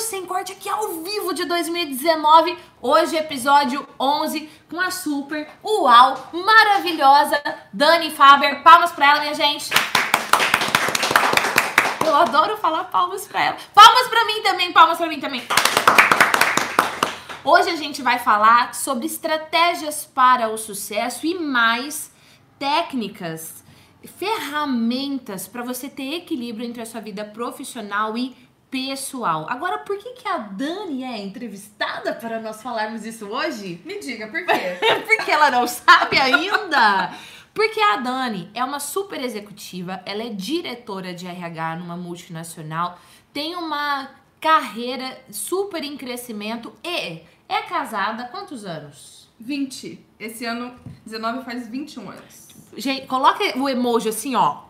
Sem Corte aqui ao vivo de 2019. Hoje, episódio 11, com a super, uau, maravilhosa Dani Faber. Palmas pra ela, minha gente. Eu adoro falar palmas pra ela. Palmas pra mim também, palmas pra mim também. Hoje a gente vai falar sobre estratégias para o sucesso e mais técnicas, ferramentas para você ter equilíbrio entre a sua vida profissional e pessoal. Agora, por que, que a Dani é entrevistada para nós falarmos isso hoje? Me diga, por quê? Porque ela não sabe ainda. Porque a Dani é uma super executiva, ela é diretora de RH numa multinacional, tem uma carreira super em crescimento e é casada há quantos anos? 20. Esse ano, 19 faz 21 anos. Gente, coloca o emoji assim, ó.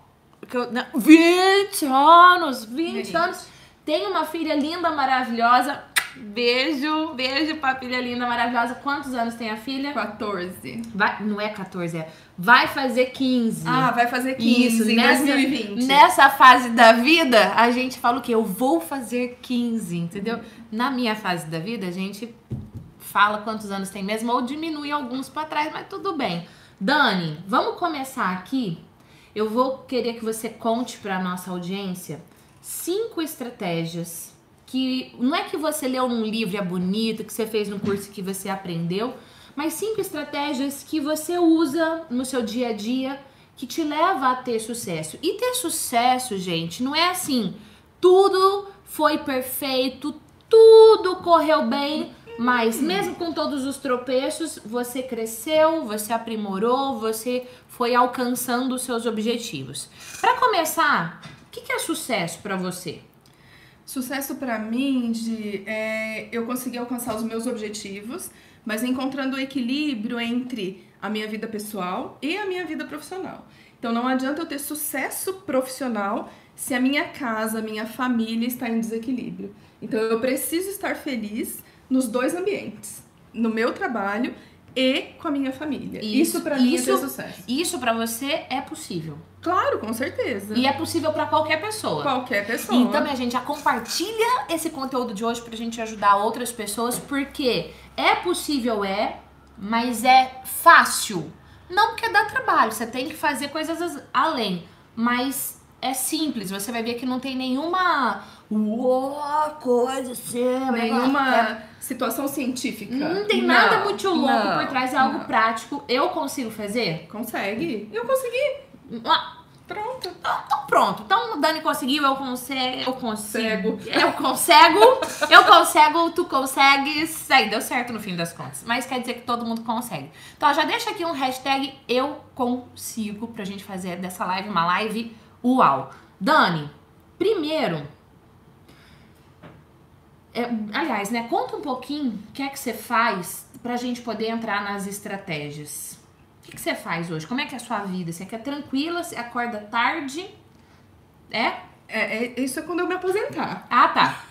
Que eu- não, 20 anos, 20 Gente. anos. Tem uma filha linda, maravilhosa. Beijo, beijo pra filha linda, maravilhosa. Quantos anos tem a filha? 14. Vai, não é 14, é. Vai fazer 15. Ah, vai fazer 15 Isso, em nessa, 2020. nessa fase da vida, a gente fala o quê? Eu vou fazer 15, entendeu? Na minha fase da vida, a gente fala quantos anos tem mesmo, ou diminui alguns pra trás, mas tudo bem. Dani, vamos começar aqui. Eu vou querer que você conte pra nossa audiência cinco estratégias que não é que você leu num livro é bonito, que você fez num curso que você aprendeu, mas cinco estratégias que você usa no seu dia a dia que te leva a ter sucesso. E ter sucesso, gente, não é assim, tudo foi perfeito, tudo correu bem, mas mesmo com todos os tropeços, você cresceu, você aprimorou, você foi alcançando os seus objetivos. Para começar, o que que é sucesso para você? Sucesso pra mim de é, eu conseguir alcançar os meus objetivos, mas encontrando o equilíbrio entre a minha vida pessoal e a minha vida profissional. Então não adianta eu ter sucesso profissional se a minha casa, a minha família está em desequilíbrio. Então eu preciso estar feliz nos dois ambientes, no meu trabalho e com a minha família. Isso, Isso, pra mim é isso- ter sucesso. Isso para você é possível. Claro, com certeza. E é possível para qualquer pessoa. Qualquer pessoa. Então, minha gente, já compartilha esse conteúdo de hoje pra gente ajudar outras pessoas, porque é possível, é, mas é fácil. Não porque dá trabalho, você tem que fazer coisas as- além, mas é simples, você vai ver que não tem nenhuma uó, coisa assim, é- Nenhuma situação científica. não tem nada Não, muito louco não, por trás, é algo não. prático. Eu consigo fazer? Consegue? Eu consegui. Ah, Pronto. Então pronto. Então o Dani conseguiu, eu consigo. Eu consigo. Eu consigo. Eu consigo, tu consegues. Aí deu certo no fim das contas. Mas quer dizer que todo mundo consegue. Então já deixa aqui um hashtag eu consigo pra gente fazer dessa live uma live uau. Dani, primeiro. É, aliás, né? Conta um pouquinho o que é que você faz pra gente poder entrar nas estratégias. O que, que você faz hoje? Como é que é a sua vida? Você quer tranquila? Você acorda tarde? É? É, é- isso é quando eu me aposentar. Ah, tá.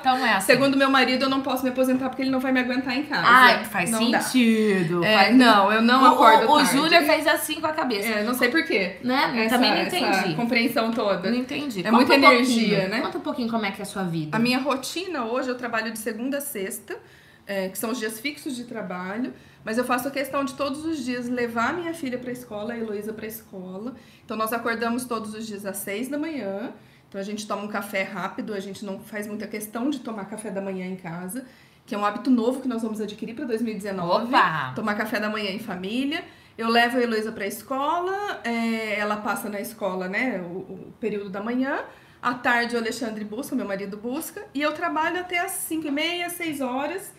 Então é assim. Segundo meu marido, eu não posso me aposentar porque ele não vai me aguentar em casa. Ai, faz não sentido. É, Faz- não, eu não o, acordo o, o. Júnior fez assim com a cabeça. É, não sei por quê. Né? Essa, Também não entendi. compreensão toda. Não entendi. É Conta muita um energia, né? Conta um pouquinho como é que é a sua vida. A minha rotina hoje, eu trabalho de segunda a sexta, é, que são os dias fixos de trabalho, mas eu faço questão de todos os dias levar minha filha para a escola, a Heloísa para a escola. Então nós acordamos todos os dias às seis da manhã. Então a gente toma um café rápido, a gente não faz muita questão de tomar café da manhã em casa, que é um hábito novo que nós vamos adquirir para 2019. Opa! Tomar café da manhã em família. Eu levo a Heloísa para a escola, é, ela passa na escola, né, o, o período da manhã. À tarde o Alexandre busca, meu marido busca, e eu trabalho até as 5 e meia, 6 horas.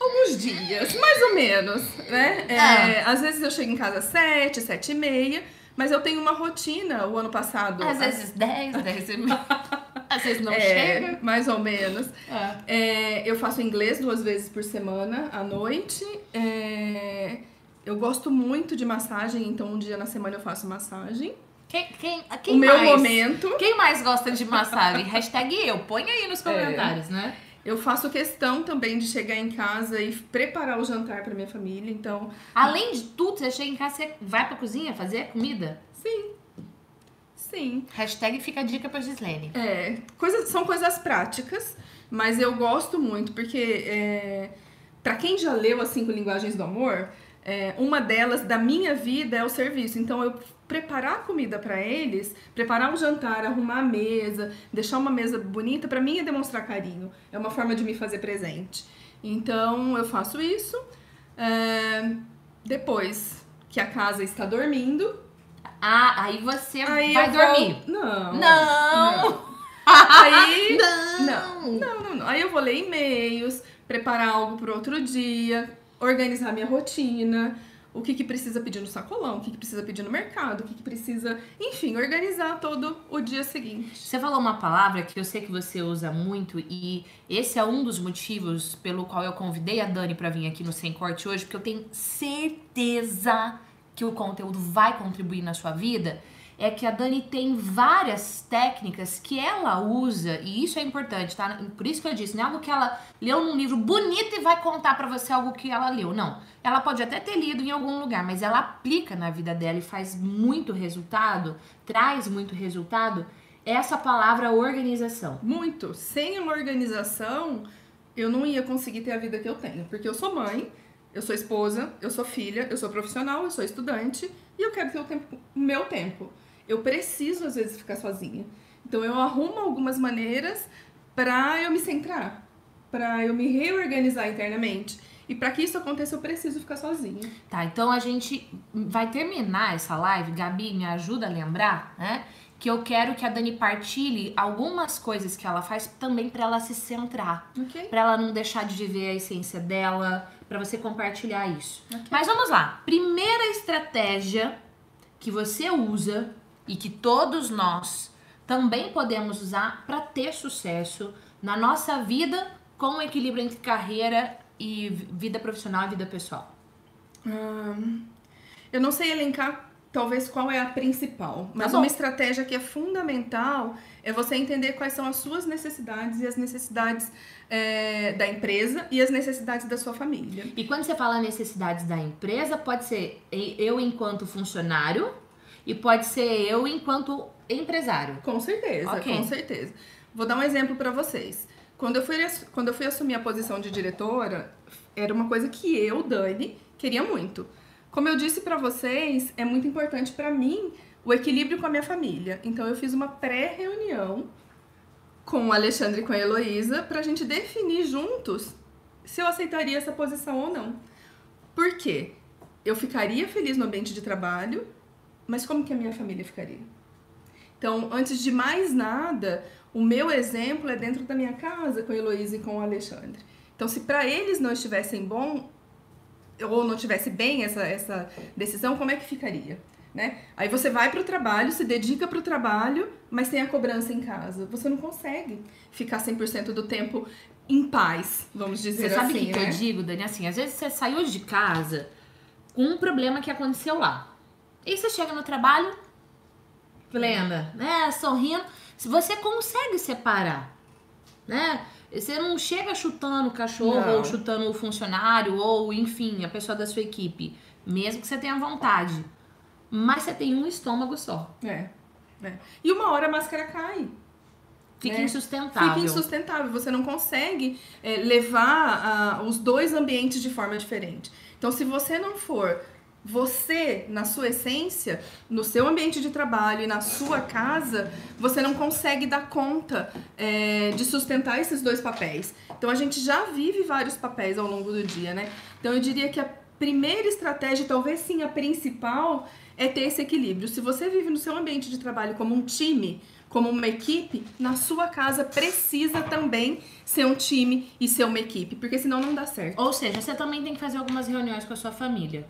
Alguns dias, mais ou menos, né? É, Às vezes eu chego em casa às 7, 7 e meia, mas eu tenho uma rotina o ano passado. Às vezes 10, 10 e. Às vezes não é, chega. mais ou menos. É. É, eu faço inglês duas vezes por semana, à noite. É, eu gosto muito de massagem, então um dia na semana eu faço massagem. Quem, quem, quem o meu mais? momento, Quem mais gosta de massagem? Hashtag eu. Põe aí nos comentários, né? Eu faço questão também de chegar em casa e preparar o jantar para minha família. Então, Além de tudo, você chega em casa, você vai pra cozinha fazer comida? sim. Sim. Hashtag fica a dica pra Gislene. É, coisas, são coisas práticas, mas eu gosto muito, porque é, para quem já leu as cinco linguagens do amor, é, uma delas da minha vida é o serviço. Então eu preparar comida para eles, preparar um jantar, arrumar a mesa, deixar uma mesa bonita, para mim é demonstrar carinho. É uma forma de me fazer presente. Então eu faço isso. É, depois que a casa está dormindo, Ah, aí você aí vai dormir. Vou... Não. Não. Aí Não. Não, não, não. Aí eu vou ler e-mails, preparar algo pro outro dia, organizar minha rotina, o que, que precisa pedir no sacolão, o que, que precisa pedir no mercado, o que, que precisa. Enfim, organizar todo o dia seguinte. Você falou uma palavra que eu sei que você usa muito e esse é um dos motivos pelo qual eu convidei a Dani pra vir aqui no Sem Corte hoje, porque eu tenho certeza que o conteúdo vai contribuir na sua vida. É que a Dani tem várias técnicas que ela usa, e isso é importante, tá? Por isso que eu disse, não é algo que ela leu num livro bonito e vai contar pra você algo que ela leu. Não. Ela pode até ter lido em algum lugar, mas ela aplica na vida dela e faz muito resultado, traz muito resultado. Essa palavra organização. Muito. Sem uma organização, eu não ia conseguir ter a vida que eu tenho. Porque eu sou mãe, eu sou esposa, eu sou filha, eu sou profissional, eu sou estudante e eu quero ter o, tempo, o meu tempo. Eu preciso, às vezes, ficar sozinha. Então, eu arrumo algumas maneiras para eu me centrar, para eu me reorganizar internamente. E para que isso aconteça, eu preciso ficar sozinha. Tá, então a gente vai terminar essa live. Gabi, me ajuda a lembrar, né? Que eu quero que a Dani partilhe algumas coisas que ela faz também para ela se centrar. Ok? Pra ela não deixar de viver a essência dela, pra você compartilhar isso. Mas vamos lá. Primeira estratégia que você usa e que todos nós também podemos usar pra ter sucesso na nossa vida com o equilíbrio entre carreira e vida profissional e vida pessoal. Hum, eu não sei elencar, talvez, qual é a principal, mas bom. uma estratégia que é fundamental é você entender quais são as suas necessidades e as necessidades é, da empresa e as necessidades da sua família. E quando você fala necessidades da empresa, pode ser eu enquanto funcionário e pode ser eu enquanto empresário. Com certeza, Ok. com certeza. Vou dar um exemplo para vocês. Quando eu, fui, quando eu fui assumir a posição de diretora, era uma coisa que eu, Dani, queria muito. Como eu disse para vocês, é muito importante para mim o equilíbrio com a minha família. Então eu fiz uma pré-reunião com o Alexandre e com a Heloísa pra gente definir juntos se eu aceitaria essa posição ou não. Por quê? Eu ficaria feliz no ambiente de trabalho, mas como que a minha família ficaria? Então, antes de mais nada, o meu exemplo é dentro da minha casa com a Heloísa e com o Alexandre. Então, se para eles não estivessem bom, ou não tivesse bem essa, essa decisão, como é que ficaria? Né? Aí você vai para o trabalho, se dedica para o trabalho, mas tem a cobrança em casa. Você não consegue ficar 100% do tempo em paz, vamos dizer Você sabe o assim, que, que né? eu digo, Dani? Assim, às vezes você saiu de casa com um problema que aconteceu lá. E você chega no trabalho, plena, né? Sorrindo. Se você consegue separar, né? Você não chega chutando o cachorro Não. ou chutando o funcionário ou, enfim, a pessoa da sua equipe. Mesmo que você tenha vontade. Mas você tem um estômago só. É, é. E uma hora a máscara cai. Fica né? insustentável. Fica insustentável. Você não consegue é, levar ah, os dois ambientes de forma diferente. Então, se você não for você, na sua essência, no seu ambiente de trabalho e na sua casa, você não consegue dar conta é, de sustentar esses dois papéis. Então, a gente já vive vários papéis ao longo do dia, né? Então, eu diria que a primeira estratégia, talvez sim a principal, é ter esse equilíbrio. Se você vive no seu ambiente de trabalho como um time, como uma equipe, na sua casa precisa também ser um time e ser uma equipe, porque senão não dá certo. Ou seja, você também tem que fazer algumas reuniões com a sua família.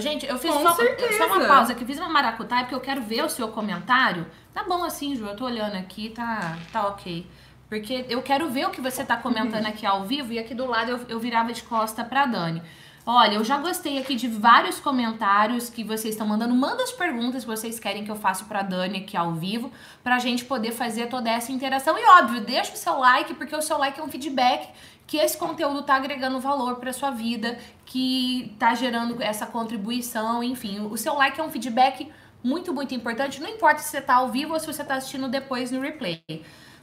Gente, eu fiz só, só uma pausa aqui, fiz uma maracutaia porque eu quero ver o seu comentário. Tá bom assim, Ju, eu tô olhando aqui, tá, tá ok. Porque eu quero ver o que você tá comentando aqui ao vivo e aqui do lado eu, eu virava de costa pra Dani. Olha, eu já gostei aqui de vários comentários que vocês estão mandando. Manda as perguntas que vocês querem que eu faça pra Dani aqui ao vivo, pra gente poder fazer toda essa interação. E óbvio, deixa o seu like, porque o seu like é um feedback que esse conteúdo tá agregando valor pra sua vida, que tá gerando essa contribuição, enfim. O seu like é um feedback muito, muito importante. Não importa se você tá ao vivo ou se você tá assistindo depois no replay.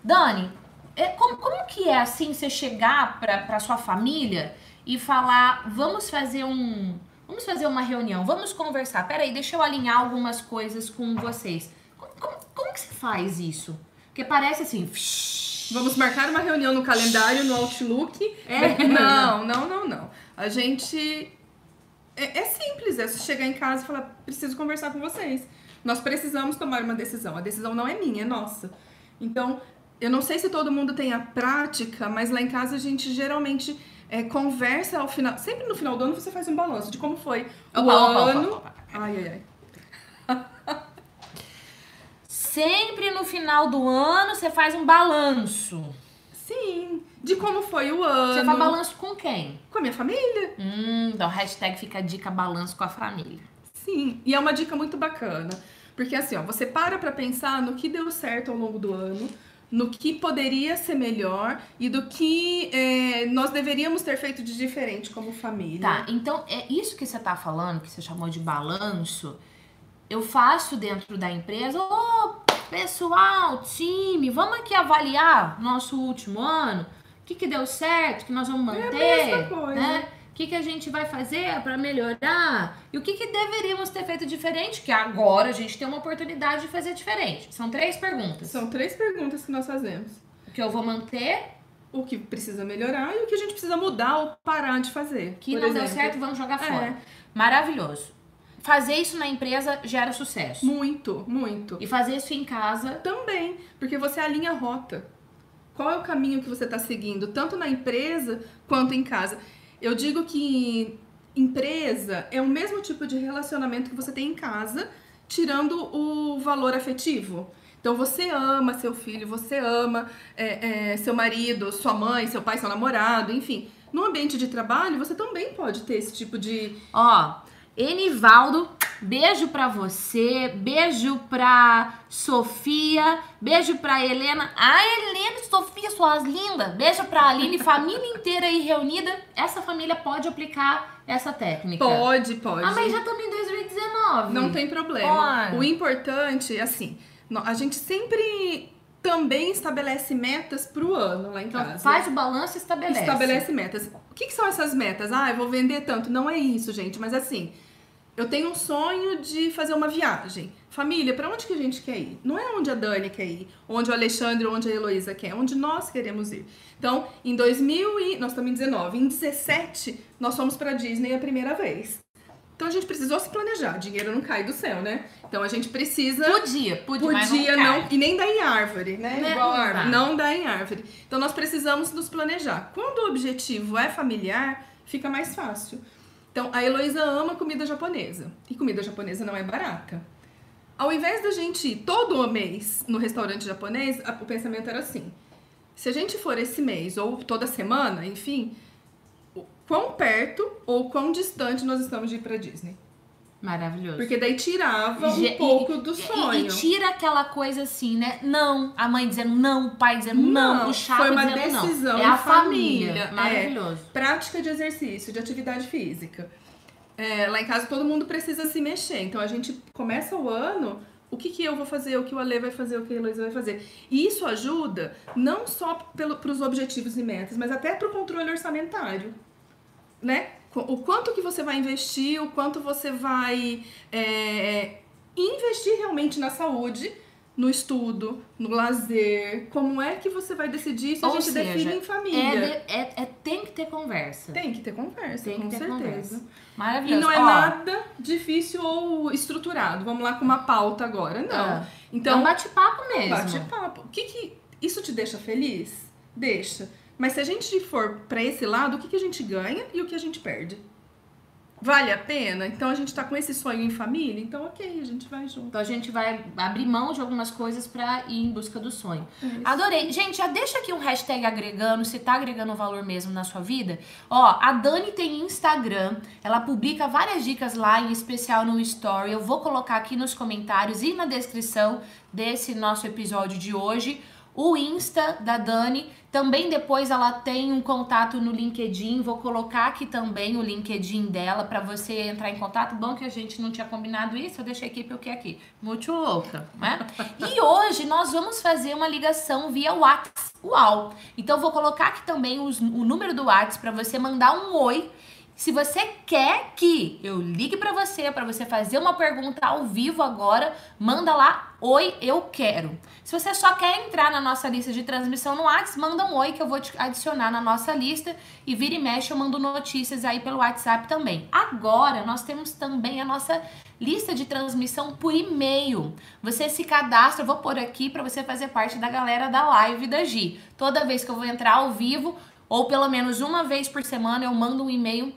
Dani, é, como, como que é assim você chegar pra sua família e falar, vamos fazer um. Vamos fazer uma reunião, vamos conversar. Peraí, deixa eu alinhar algumas coisas com vocês. Como, como, como que você faz isso? Porque parece assim. Vamos marcar uma reunião no calendário, no Outlook. É. Não, não, não, não. A gente. É, é simples, é chegar em casa e falar: preciso conversar com vocês. Nós precisamos tomar uma decisão. A decisão não é minha, é nossa. Então, eu não sei se todo mundo tem a prática, mas lá em casa a gente geralmente é, conversa ao final. Sempre no final do ano você faz um balanço de como foi o opa, ano. Opa, opa, ai, ai, ai. Sempre no final do ano você faz um balanço. Sim, de como foi o ano. Você faz balanço com quem? Com a minha família. Hum, então hashtag fica a dica balanço com a família. Sim, e é uma dica muito bacana. Porque assim, ó, você para pra pensar no que deu certo ao longo do ano, no que poderia ser melhor e do que é, nós deveríamos ter feito de diferente como família. Tá, então é isso que você tá falando, que você chamou de balanço, eu faço dentro da empresa, ô oh, pessoal, time, vamos aqui avaliar nosso último ano, o que, que deu certo, que nós vamos manter, é mesma coisa. né? O que, que a gente vai fazer para melhorar e o que, que deveríamos ter feito diferente, que agora a gente tem uma oportunidade de fazer diferente. São três perguntas. São três perguntas que nós fazemos. O que eu vou manter, o que precisa melhorar e o que a gente precisa mudar ou parar de fazer. Que não exemplo. deu certo, vamos jogar fora. É. Maravilhoso fazer isso na empresa gera sucesso. Muito, muito. E fazer isso em casa também, porque você alinha a rota. Qual é o caminho que você está seguindo, tanto na empresa quanto em casa? Eu digo que empresa é o mesmo tipo de relacionamento que você tem em casa, tirando o valor afetivo. Então você ama seu filho, você ama é, é, seu marido, sua mãe, seu pai, seu namorado, enfim. No ambiente de trabalho, você também pode ter esse tipo de. Ó, Enivaldo, beijo pra você, beijo pra Sofia, beijo pra Helena. Ah, Helena e Sofia, suas lindas. Beijo pra Aline, família inteira aí reunida. Essa família pode aplicar essa técnica? Pode, pode. Ah, mas já estamos em 2019. Não tem problema. O importante, assim, a gente sempre também estabelece metas pro ano lá em então, casa. Faz o balanço e estabelece. Estabelece metas. O que, que, são essas metas? Ah, eu vou vender tanto. Não é isso, gente. Mas assim, eu tenho um sonho de fazer uma viagem. Família, para onde que a gente quer ir? Não é onde a Dani quer ir, onde o Alexandre, onde a Heloísa quer, é onde nós queremos ir. Então, em 2000 e nós estamos em 19, em 17 nós fomos para Disney a primeira vez. Então a gente precisou se planejar, dinheiro não cai do céu, né? Então a gente precisa Podia, podia, podia não, não, e nem dá em árvore, né? né? Igual árvore, não dá em árvore. Então nós precisamos nos planejar. Quando o objetivo é familiar, fica mais fácil. Então, a Heloísa ama comida japonesa. E comida japonesa não é barata. Ao invés da gente ir todo mês no restaurante japonês, o pensamento era assim: se a gente for esse mês ou toda semana, enfim, quão perto ou quão distante nós estamos de ir para Disney? Maravilhoso. Porque daí tirava um e, pouco do sonho. E, e, tira aquela coisa assim, né? Não. A mãe dizendo não, o pai dizendo não, não o chato Foi uma dizendo decisão não. É a família. família. Maravilhoso. É, prática de exercício, de atividade física. É, lá em casa todo mundo precisa se mexer. Então a gente começa o ano o que, que eu vou fazer, o que o Ale vai fazer, o que a Heloísa vai fazer. E isso ajuda não só para os objetivos e metas, mas até para o controle orçamentário, né? o quanto que você vai investir, o quanto você vai é, investir realmente na saúde, no estudo, no lazer, como é que você vai decidir isso Ou a gente seja, define em família. É, é, é, tem que ter conversa. Tem que ter conversa, tem com certeza. Conversa. Maravilhoso. E não é Ó, nada difícil ou estruturado. Vamos lá com uma pauta agora, não. É. Então, é um bate-papo mesmo. Bate-papo. O que que isso te deixa feliz? Deixa. Mas se a gente for para esse lado, o que, que a gente ganha e o que a gente perde? Vale a pena? Então a gente tá com esse sonho em família? Então, ok, a gente vai junto. Então a gente vai abrir mão de algumas coisas para ir em busca do sonho. É Adorei. Gente, já deixa aqui um hashtag agregando, se tá agregando valor mesmo na sua vida. Ó, a Dani tem Instagram, ela publica várias dicas lá, em especial no Story. Eu vou colocar aqui nos comentários e na descrição desse nosso episódio de hoje o Insta da Dani. Também depois ela tem um contato no LinkedIn. Vou colocar aqui também o LinkedIn dela para você entrar em contato. Bom que a gente não tinha combinado isso, eu deixei aqui porque aqui. Muito louca, né? e hoje nós vamos fazer uma ligação via WhatsApp. Uau! Então vou colocar aqui também os, o número do WhatsApp para você mandar um oi se você quer que eu ligue para você, para você fazer uma pergunta ao vivo agora, manda lá, oi, eu quero. Se você só quer entrar na nossa lista de transmissão no WhatsApp, manda um oi que eu vou te adicionar na nossa lista e vira e mexe eu mando notícias aí pelo WhatsApp também. Agora nós temos também a nossa lista de transmissão por e-mail. Você se cadastra, eu vou pôr aqui para você fazer parte da galera da live da Gi. Toda vez que eu vou entrar ao vivo, ou pelo menos uma vez por semana, eu mando um e-mail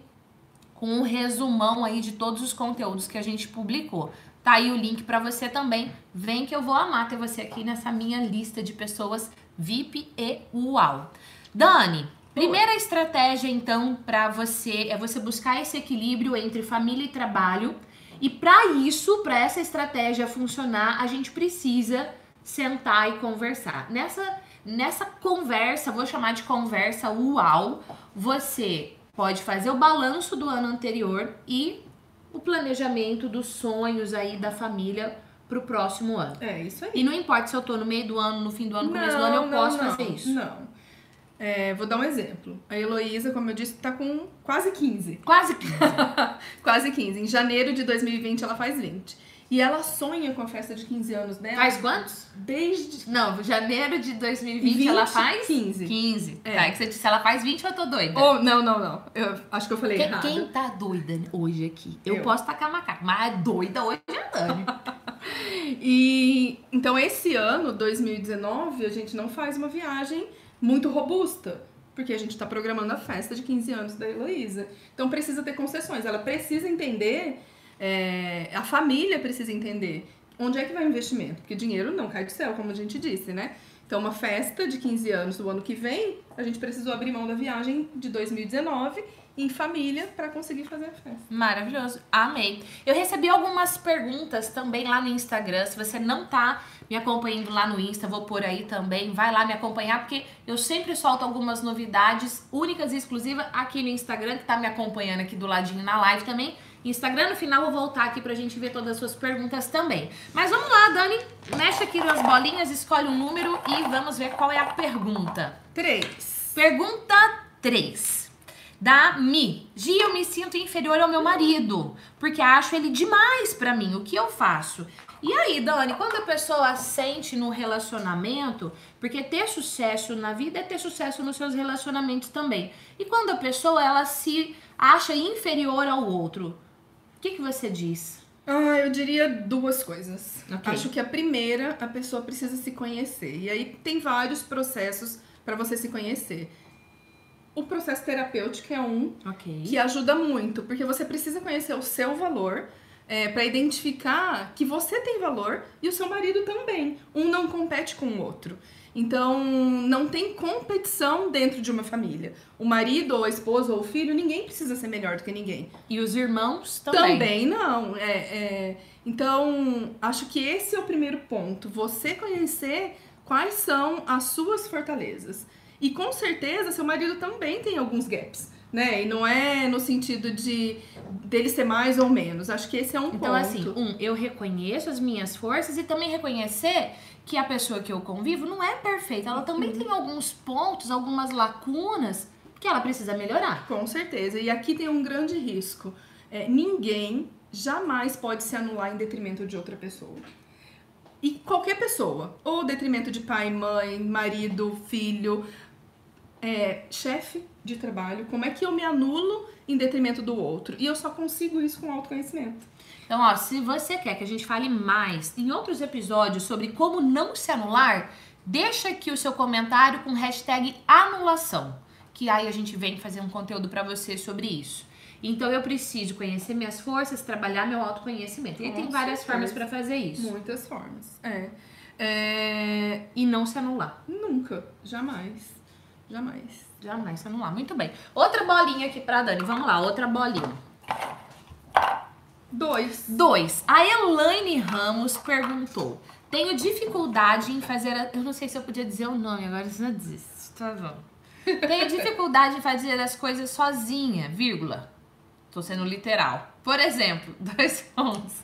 com um resumão aí de todos os conteúdos que a gente publicou. Tá aí o link para você também. Vem que eu vou amar ter você aqui nessa minha lista de pessoas VIP e UAU. Dani, primeira estratégia então para você é você buscar esse equilíbrio entre família e trabalho. E para isso, para essa estratégia funcionar, a gente precisa sentar e conversar. Nessa nessa conversa, vou chamar de conversa UAU, você pode fazer o balanço do ano anterior e o planejamento dos sonhos aí da família para o próximo ano. É isso aí. E não importa se eu tô no meio do ano, no fim do ano, no começo do ano, eu não, posso não, fazer isso. Não. É, vou dar um exemplo. A Heloísa, como eu disse, tá com quase 15. Quase 15. quase 15. Em janeiro de 2020 ela faz 20. E ela sonha com a festa de 15 anos dela. Faz quantos? Desde. Não, janeiro de 2020 20, ela faz 15. 15. É. Tá, é que você disse ela faz 20 eu tô doida. Oh, não, não, não. Eu acho que eu falei Quem, errado. quem tá doida hoje aqui? Eu, Eu. posso tacar macaco, mas doida hoje é a Dani. E então esse ano, 2019, a gente não faz uma viagem muito robusta. Porque a gente tá programando a festa de 15 anos da Heloísa. Então precisa ter concessões. Ela precisa entender, é, a família precisa entender onde é que vai o investimento. Porque dinheiro não cai do céu, como a gente disse, né? Então, uma festa de 15 anos do ano que vem, a gente precisou abrir mão da viagem de 2019 em família para conseguir fazer a festa. Maravilhoso, amei. Eu recebi algumas perguntas também lá no Instagram. Se você não tá me acompanhando lá no Insta, vou por aí também. Vai lá me acompanhar, porque eu sempre solto algumas novidades únicas e exclusivas aqui no Instagram, que tá me acompanhando aqui do ladinho na live também. Instagram, no final, vou voltar aqui pra gente ver todas as suas perguntas também. Mas vamos lá, Dani. Mexe aqui nas bolinhas, escolhe um número e vamos ver qual é a pergunta. Três. Pergunta 3. Da Mi. Gi, eu me sinto inferior ao meu marido, porque acho ele demais pra mim. O que eu faço? E aí, Dani, quando a pessoa sente no relacionamento, porque ter sucesso na vida é ter sucesso nos seus relacionamentos também. E quando a pessoa ela se acha inferior ao outro, que, que você diz? Ah, eu diria duas coisas. Ok. Acho que a primeira, a pessoa precisa se conhecer. E aí tem vários processos para você se conhecer. O processo terapêutico é um Ok. que ajuda muito, porque você precisa conhecer o seu valor é, para identificar que você tem valor e o seu marido também. Um não compete com o outro. Então, não tem competição dentro de uma família. O marido, ou a esposa, ou o filho, ninguém precisa ser melhor do que ninguém. E os irmãos também. Também não. É, é, então, acho que esse é o primeiro ponto. Você conhecer quais são as suas fortalezas. E com certeza, seu marido também tem alguns gaps. Né? E não é no sentido de dele ser mais ou menos. Acho que esse é um Então, ponto. assim, um, eu reconheço as minhas forças e também reconhecer que a pessoa que eu convivo não é perfeita. Ela também Uhum. tem alguns pontos, algumas lacunas que ela precisa melhorar. Com certeza. E aqui tem um grande risco. É, ninguém jamais pode se anular em detrimento de outra pessoa. E qualquer pessoa, ou detrimento de pai, mãe, marido, filho, é, chefe de trabalho, como é que eu me anulo em detrimento do outro? E eu só consigo isso com autoconhecimento. Então, ó, se você quer que a gente fale mais em outros episódios sobre como não se anular, deixa aqui o seu comentário com hashtag anulação, que aí a gente vem fazer um conteúdo pra você sobre isso. Então eu preciso conhecer minhas forças, trabalhar meu autoconhecimento. E tem várias certeza. formas pra fazer isso. Muitas formas. É. É, E não se anular. Nunca, jamais. Jamais. Jamais anular. Muito bem. Outra bolinha aqui pra Dani. Vamos lá, outra bolinha. Dois. Dois. A Elaine Ramos perguntou: Tenho dificuldade em fazer. A... Eu não sei se eu podia dizer o nome, agora você não desisto. Tá bom. Tenho dificuldade em fazer as coisas sozinha, vírgula. Tô sendo literal. Por exemplo, dois pontos.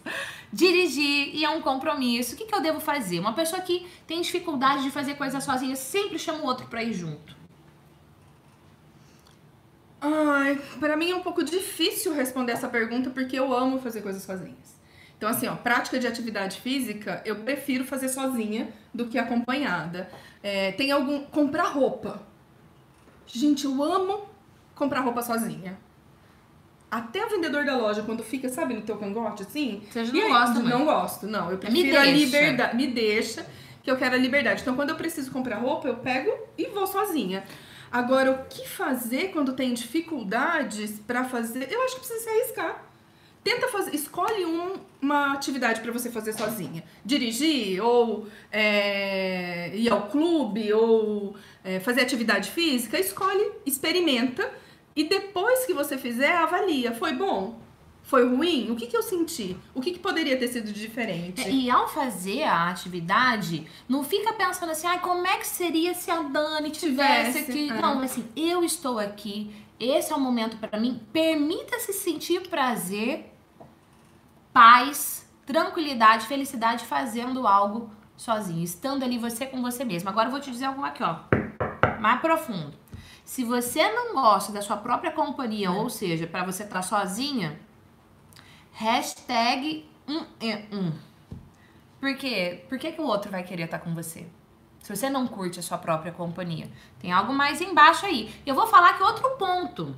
Dirigir e é um compromisso. O que, que eu devo fazer? Uma pessoa que tem dificuldade de fazer coisas sozinha sempre chama o outro pra ir junto. Ai, pra mim é um pouco difícil responder essa pergunta porque eu amo fazer coisas sozinhas. Então, assim, ó, prática de atividade física, eu prefiro fazer sozinha do que acompanhada. É, tem algum. Comprar roupa. Gente, eu amo comprar roupa sozinha. Até o vendedor da loja, quando fica, sabe, no teu cangote, assim. Você não aí, gosta Não gosto, não. Eu prefiro a liberdade. Me deixa, que eu quero a liberdade. Então, quando eu preciso comprar roupa, eu pego e vou sozinha. Agora, o que fazer quando tem dificuldades para fazer? Eu acho que precisa se arriscar. Tenta fazer, escolhe um, uma atividade para você fazer sozinha. Dirigir, ou é, ir ao clube, ou é, fazer atividade física. Escolhe, experimenta e depois que você fizer, avalia. Foi bom? Foi ruim? O que, que eu senti? O que, que poderia ter sido diferente? É, e ao fazer a atividade, não fica pensando assim, ah, como é que seria se a Dani tivesse, aqui? É. Não, assim, eu estou aqui, esse é o momento para mim. Permita-se sentir prazer, paz, tranquilidade, felicidade fazendo algo sozinho, estando ali você com você mesmo. Agora eu vou te dizer algo aqui, ó, mais profundo. Se você não gosta da sua própria companhia, ou seja, para você estar tá sozinha, hashtag um é um. Por quê? Por que, que o outro vai querer estar com você? Se você não curte a sua própria companhia. Tem algo mais embaixo aí. Eu vou falar que outro ponto.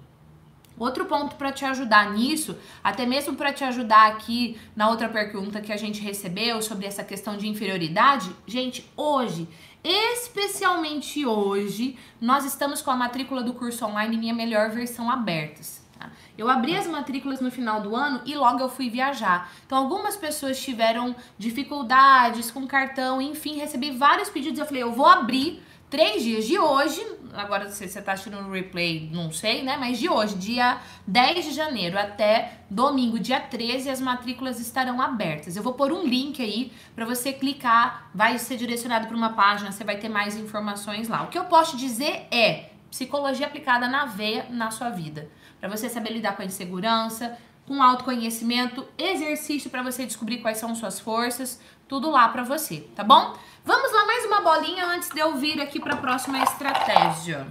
Outro ponto para te ajudar nisso, até mesmo para te ajudar aqui na outra pergunta que a gente recebeu sobre essa questão de inferioridade, gente, hoje Especialmente hoje, nós estamos com a matrícula do curso online Minha Melhor Versão abertas. Tá? Eu abri as matrículas no final do ano e logo eu fui viajar. Então, algumas pessoas tiveram dificuldades com cartão, enfim, recebi vários pedidos. Eu falei, eu vou abrir três dias de hoje, agora se você tá assistindo no replay, não sei, né? Mas de hoje, dia 10 de janeiro até domingo, dia 13, as matrículas estarão abertas. Eu vou pôr um link aí para você clicar, vai ser direcionado para uma página, você vai ter mais informações lá. O que eu posso dizer é psicologia aplicada na veia na sua vida, para você saber lidar com a insegurança, com autoconhecimento, exercício para você descobrir quais são suas forças, tudo lá para você, tá bom? Vamos lá, mais uma bolinha antes de eu vir aqui para a próxima estratégia.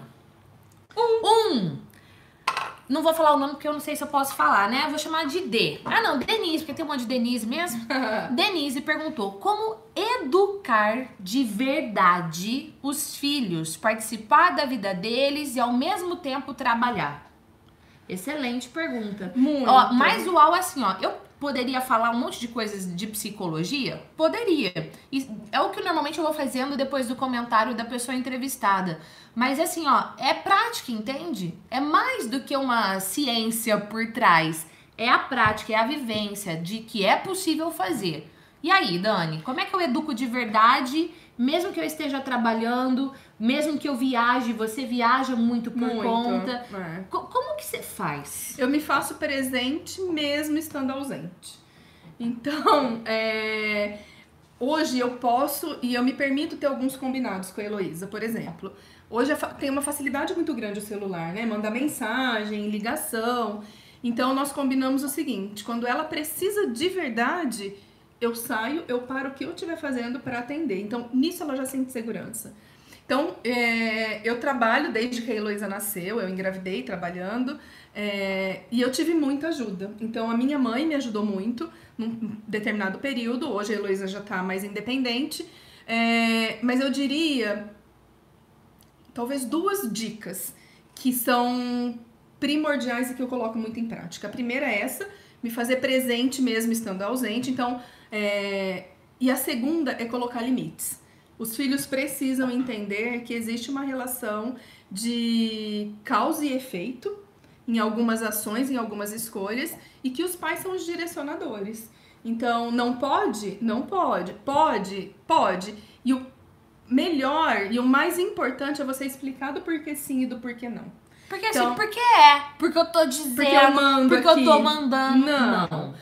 Um. Não vou falar o nome porque eu não sei se eu posso falar, né? vou chamar de D. Ah, não, Denise, porque tem um monte de Denise mesmo. Denise perguntou: como educar de verdade os filhos, participar da vida deles e ao mesmo tempo trabalhar? Excelente pergunta. Muito. Ó, mais uau assim, ó. Eu poderia falar um monte de coisas de psicologia? Poderia. E é o que normalmente eu vou fazendo depois do comentário da pessoa entrevistada. Mas assim, ó, é prática, entende? É mais do que uma ciência por trás. É a prática, é a vivência de que é possível fazer. E aí, Dani, como é que eu educo de verdade, mesmo que eu esteja trabalhando, mesmo que eu viaje, você viaja muito por muito, conta. É. Como que você faz? Eu me faço presente mesmo estando ausente. Então, é, hoje eu posso e eu me permito ter alguns combinados com a Heloísa, por exemplo. Hoje tem uma facilidade muito grande o celular, né? Mandar mensagem, ligação. Então, nós combinamos o seguinte: quando ela precisa de verdade, eu saio, eu paro o que eu estiver fazendo para atender. Então, nisso ela já sente segurança. Então, é, eu trabalho desde que a Heloísa nasceu, eu engravidei trabalhando, é, e eu tive muita ajuda. Então, a minha mãe me ajudou muito num determinado período, hoje a Heloísa já está mais independente, é, mas eu diria, talvez duas dicas que são primordiais e que eu coloco muito em prática. A primeira é essa, me fazer presente mesmo estando ausente, então, é, e a segunda é colocar limites. Os filhos precisam entender que existe uma relação de causa e efeito em algumas ações, em algumas escolhas, e que os pais são os direcionadores. Então, não pode? Não pode. Pode? Pode. E o melhor e o mais importante é você explicar do porquê sim e do porquê não. Porque assim, então, assim, porque é. Porque eu tô dizendo. Porque eu mando Porque aqui. eu tô mandando. Não. não.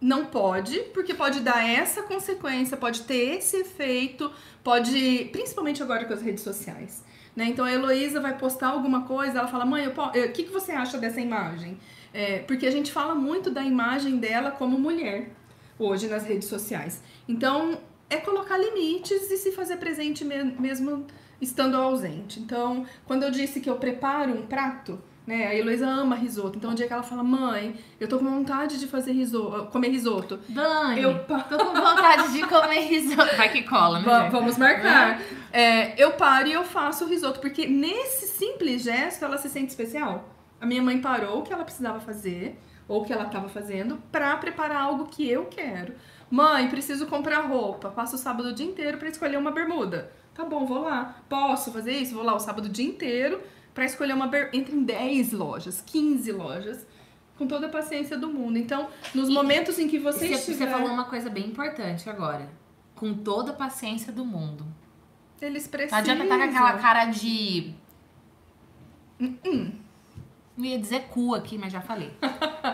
Não pode, porque pode dar essa consequência, pode ter esse efeito, pode. Principalmente agora com as redes sociais. Né? Então a Heloísa vai postar alguma coisa, ela fala, mãe, o que, que você acha dessa imagem? É, porque a gente fala muito da imagem dela como mulher hoje nas redes sociais. Então é colocar limites e se fazer presente mesmo estando ausente. Então, quando eu disse que eu preparo um prato, né? A Heloísa ama risoto. Então, um dia que ela fala, mãe, eu tô com vontade de fazer risoto, comer risoto. Dani, eu tô com vontade de comer risoto. Vai que cola, né? Vamos marcar. É, eu paro e eu faço o risoto, porque nesse simples gesto ela se sente especial. A minha mãe parou o que ela precisava fazer, ou o que ela estava fazendo, para preparar algo que eu quero. Mãe, preciso comprar roupa. Passo o sábado o dia inteiro para escolher uma bermuda. Tá bom, vou lá. Posso fazer isso? Vou lá o sábado o dia inteiro para escolher uma entre 10 lojas, 15 lojas, com toda a paciência do mundo. Então, nos e momentos em que você você, estiver... você falou uma coisa bem importante agora. Com toda a paciência do mundo. Eles precisam. Não adianta estar com aquela cara de. Uh -uh. Não ia dizer cu aqui, mas já falei.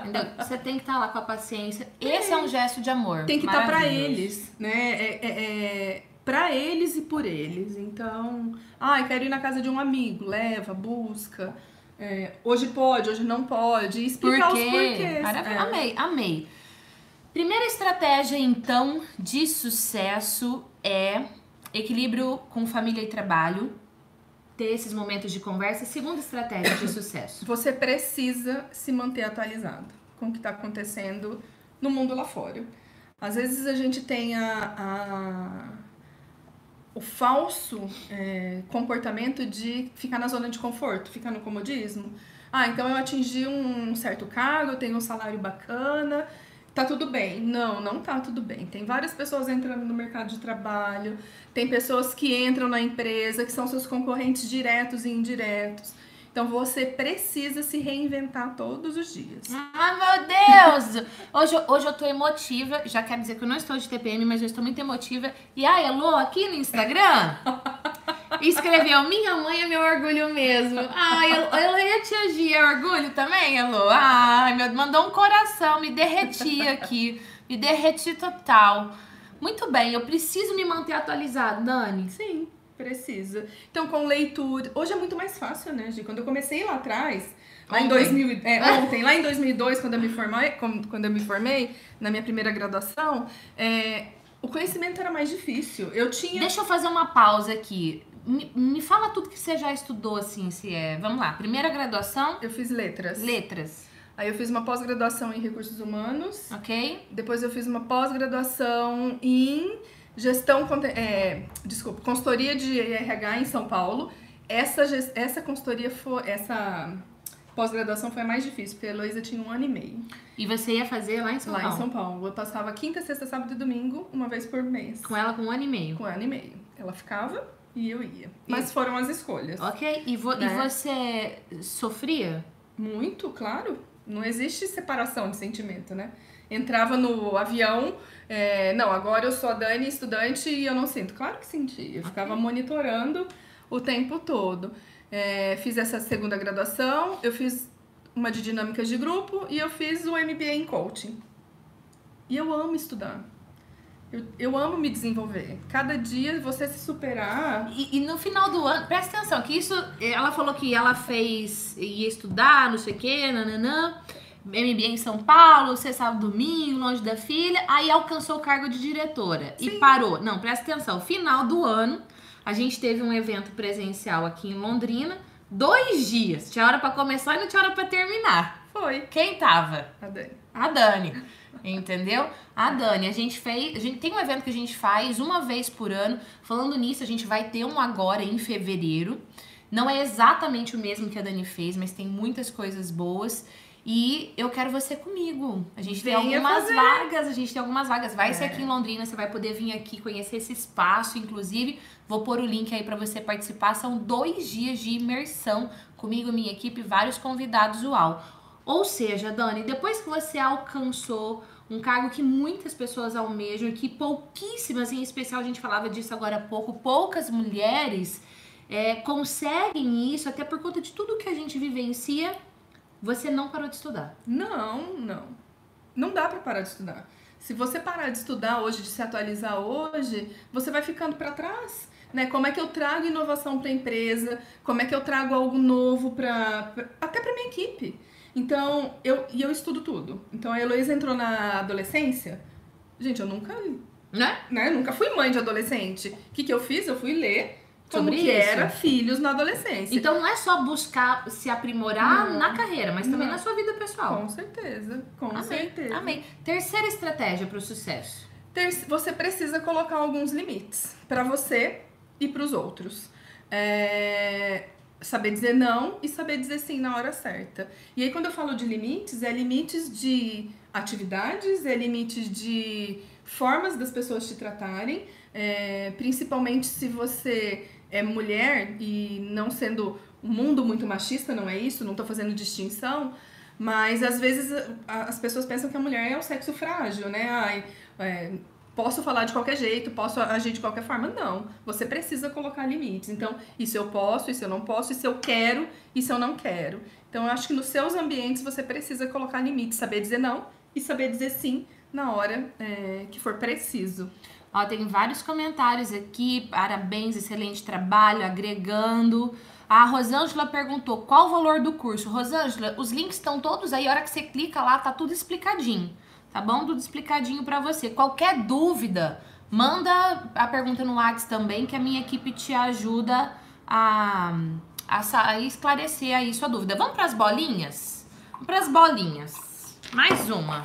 Entendeu? Você tem que estar lá com a paciência. Esse é um gesto de amor. Tem que estar para eles, né? É, é, é para eles e por eles. Então, ai, ah, quero ir na casa de um amigo, leva, busca. É, hoje pode, hoje não pode. Explicar Por quê? os porquês. é. Amei, amei. Primeira estratégia, então, de sucesso é equilíbrio com família e trabalho. Ter esses momentos de conversa. Segunda estratégia de sucesso. Você precisa se manter atualizado com o que está acontecendo no mundo lá fora. Às vezes a gente tem a, a o falso é, comportamento de ficar na zona de conforto, ficar no comodismo. Ah, então eu atingi um certo cargo, tenho um salário bacana, tá tudo bem. Não, não tá tudo bem. Tem várias pessoas entrando no mercado de trabalho, tem pessoas que entram na empresa, que são seus concorrentes diretos e indiretos. Então você precisa se reinventar todos os dias. Ah, meu Deus! Hoje, hoje eu tô emotiva. Já quero dizer que eu não estou de TPM, mas eu estou muito emotiva. E a Elo aqui no Instagram escreveu: Minha mãe é meu orgulho mesmo. Ai, Elo e a tia é orgulho também, Elo? Ai, meu, mandou um coração, me derreti aqui. Me derreti total. Muito bem, eu preciso me manter atualizado, Dani. Sim. Precisa. Então, com leitura. Hoje é muito mais fácil, né, Gi? Quando eu comecei lá atrás, lá ontem. em 2000, é, ontem, lá em 2002, quando eu me formei, quando eu me formei na minha primeira graduação, é, o conhecimento era mais difícil. Eu tinha. Deixa eu fazer uma pausa aqui. Me, me fala tudo que você já estudou, assim, se é. Vamos lá. Primeira graduação. Eu fiz letras. Letras. Aí eu fiz uma pós-graduação em recursos humanos. Ok. Depois eu fiz uma pós-graduação em Gestão, é, desculpa, consultoria de RH em São Paulo. Essa, essa consultoria foi, essa pós-graduação foi a mais difícil, porque a Heloísa tinha um ano e meio. E você ia fazer lá em São lá Paulo? Lá em São Paulo. Eu passava quinta, sexta, sábado e domingo, uma vez por mês. Com ela com um ano e meio? Com um ano e meio. Ela ficava e eu ia. Mas foram as escolhas. Ok. E, vo né? e você sofria? Muito, claro. Não existe separação de sentimento, né? Entrava no avião é, não, agora eu sou a Dani, estudante, e eu não sinto. Claro que senti. Eu ficava monitorando o tempo todo. É, fiz essa segunda graduação, eu fiz uma de dinâmicas de grupo e eu fiz o MBA em coaching. E eu amo estudar. Eu, eu amo me desenvolver. Cada dia você se superar. E, e, no final do ano, presta atenção, que isso. Ela falou que ela fez. ia estudar, não sei o quê, nananã. MBA em São Paulo, você sabe domingo, longe da filha, aí alcançou o cargo de diretora Sim. e parou. Não, presta atenção, final do ano, a gente teve um evento presencial aqui em Londrina, dois dias, tinha hora para começar e não tinha hora para terminar. Foi. Quem tava? A Dani. A Dani. Entendeu? A Dani, a gente fez, a gente tem um evento que a gente faz uma vez por ano. Falando nisso, a gente vai ter um agora em fevereiro. Não é exatamente o mesmo que a Dani fez, mas tem muitas coisas boas. E eu quero você comigo. A gente Venha tem algumas fazer. vagas, a gente tem algumas vagas. Vai é. ser aqui em Londrina, você vai poder vir aqui conhecer esse espaço, inclusive. Vou pôr o link aí para você participar. São dois dias de imersão comigo, minha equipe, vários convidados UAU. Ou seja, Dani, depois que você alcançou um cargo que muitas pessoas almejam, que pouquíssimas, em especial a gente falava disso agora há pouco, poucas mulheres é, conseguem isso, até por conta de tudo que a gente vivencia você não parou de estudar? Não, não. Não dá para parar de estudar. Se você parar de estudar hoje, de se atualizar hoje, você vai ficando para trás. Né? Como é que eu trago inovação para a empresa? Como é que eu trago algo novo para até para minha equipe? Então, eu e eu estudo tudo. Então, a Heloísa entrou na adolescência. Gente, eu nunca, Né? né, nunca fui mãe de adolescente. O que que eu fiz? Eu fui ler como que isso. era filhos na adolescência. Então não é só buscar se aprimorar Não. na carreira, mas também Não. na sua vida pessoal. com certeza, com Amei, certeza. amei. Terceira estratégia para o sucesso. Ter- você precisa colocar alguns limites para você e para os outros. É, Saber dizer não e saber dizer sim na hora certa. E aí, quando eu falo de limites, é limites de atividades, é limites de formas das pessoas te tratarem, é, principalmente se você é mulher e não sendo um mundo muito machista, não é isso, não tô fazendo distinção, mas às vezes a- as pessoas pensam que a mulher é o sexo frágil, né? Ai, é, posso falar de qualquer jeito, posso agir de qualquer forma. Não. Você precisa colocar limites. Então, isso eu posso, isso eu não posso, isso eu quero, isso eu não quero. Então, eu acho que nos seus ambientes você precisa colocar limites, saber dizer não e saber dizer sim na hora é, que for preciso. Ó, tem vários comentários aqui. Parabéns, excelente trabalho, agregando. A Rosângela perguntou qual o valor do curso. Rosângela, os links estão todos aí. A hora que você clica lá, tá tudo explicadinho. Tá bom? Tudo explicadinho pra você. Qualquer dúvida, manda a pergunta no WhatsApp também, que a minha equipe te ajuda a, a, a esclarecer aí sua dúvida. Vamos pras bolinhas? Vamos pras bolinhas. Mais uma.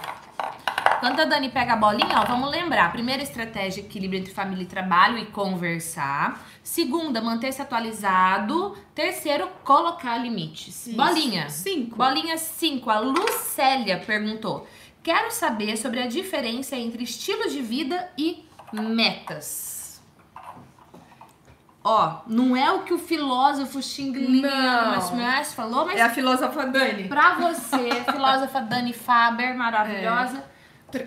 Quando a Dani pega a bolinha, ó, vamos lembrar. Primeira estratégia, equilíbrio entre família e trabalho e conversar. Segunda, manter-se atualizado. Terceiro, colocar limites. Isso. Bolinha. Cinco. Bolinha 5. A Lucélia perguntou. Quero saber sobre a diferença entre estilo de vida e metas. Ó, não é o que o filósofo Não. Mas falou, mas É a filósofa Dani. Pra você, filósofa Dani Faber, maravilhosa.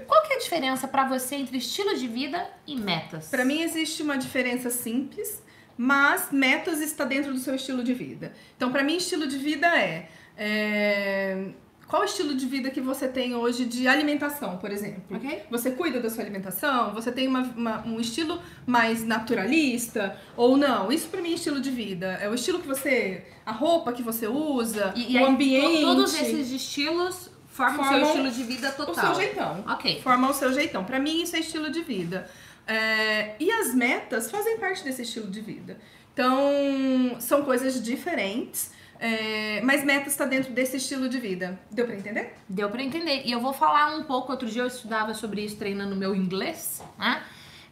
Qual que é a diferença pra você entre estilo de vida e metas? Para mim existe uma diferença simples, mas metas está dentro do seu estilo de vida. Então, para mim, estilo de vida é, é, qual o estilo de vida que você tem hoje de alimentação, por exemplo? Ok. Você cuida da sua alimentação? Você tem uma- uma- um estilo mais naturalista ou não? Isso para mim é estilo de vida. É o estilo que você, a roupa que você usa, E, o ambiente, todos esses estilos formam o seu Formam estilo de vida o total. seu jeitão Ok. formar o seu jeitão. Pra mim, isso é estilo de vida. É, e as metas fazem parte desse estilo de vida. Então, são coisas diferentes, é, mas metas está dentro desse estilo de vida. Deu pra entender? Deu pra entender. E eu vou falar um pouco. Outro dia eu estudava sobre isso treinando meu inglês, né?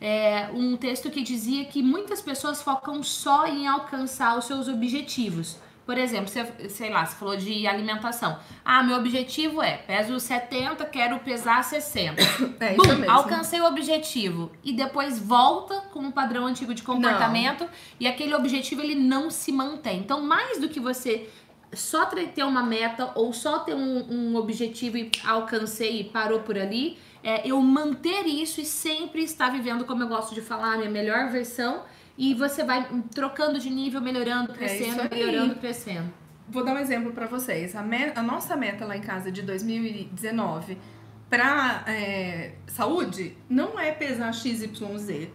É, um texto que dizia que muitas pessoas focam só em alcançar os seus objetivos. Por exemplo, você, sei lá, você falou de alimentação. Ah, meu objetivo é peso 70, quero pesar 60. É Bum, isso mesmo. alcancei o objetivo. E depois volta com um padrão antigo de comportamento e aquele objetivo ele não se mantém. Então, mais do que você só ter uma meta ou só ter um, um objetivo e alcancei e parou por ali, é eu manter isso e sempre estar vivendo, como eu gosto de falar, a minha melhor versão. E você vai trocando de nível, melhorando, crescendo, É isso aí. melhorando, crescendo. Vou dar um exemplo pra vocês. A, me- a nossa meta lá em casa de 2019 pra é, saúde não é pesar XYZ.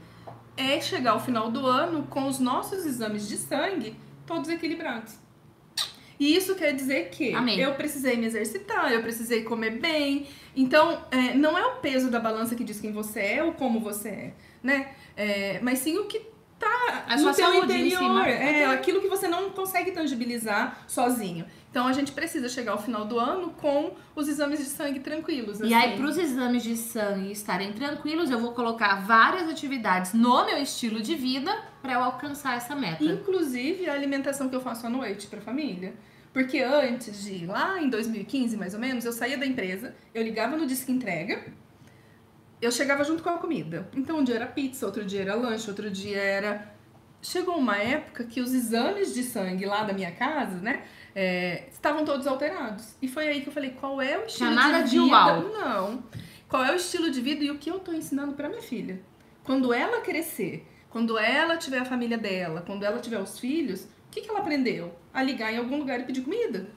É chegar ao final do ano com os nossos exames de sangue todos equilibrados. E isso quer dizer que Amém. eu precisei me exercitar, eu precisei comer bem. Então, é, não é o peso da balança que diz quem você é ou como você é, né? É, mas sim o que tá A no em interior. É, Ok. aquilo que você não consegue tangibilizar sozinho. Então, a gente precisa chegar ao final do ano com os exames de sangue tranquilos. E aí, assim. para os exames de sangue estarem tranquilos, eu vou colocar várias atividades no meu estilo de vida para eu alcançar essa meta. Inclusive a alimentação que eu faço à noite pra família. Porque antes de lá em 2015, mais ou menos, eu saía da empresa, eu ligava no disque entrega, eu chegava junto com a comida. Então um dia era pizza, outro dia era lanche, outro dia era. Chegou uma época que os exames de sangue lá da minha casa, né, é, estavam todos alterados. E foi aí que eu falei, qual é o estilo Chamada de de vida? uau. Não. Qual é o estilo de vida e o que eu tô ensinando pra minha filha? Quando ela crescer, quando ela tiver a família dela, quando ela tiver os filhos, o que, que ela aprendeu? A ligar em algum lugar e pedir comida.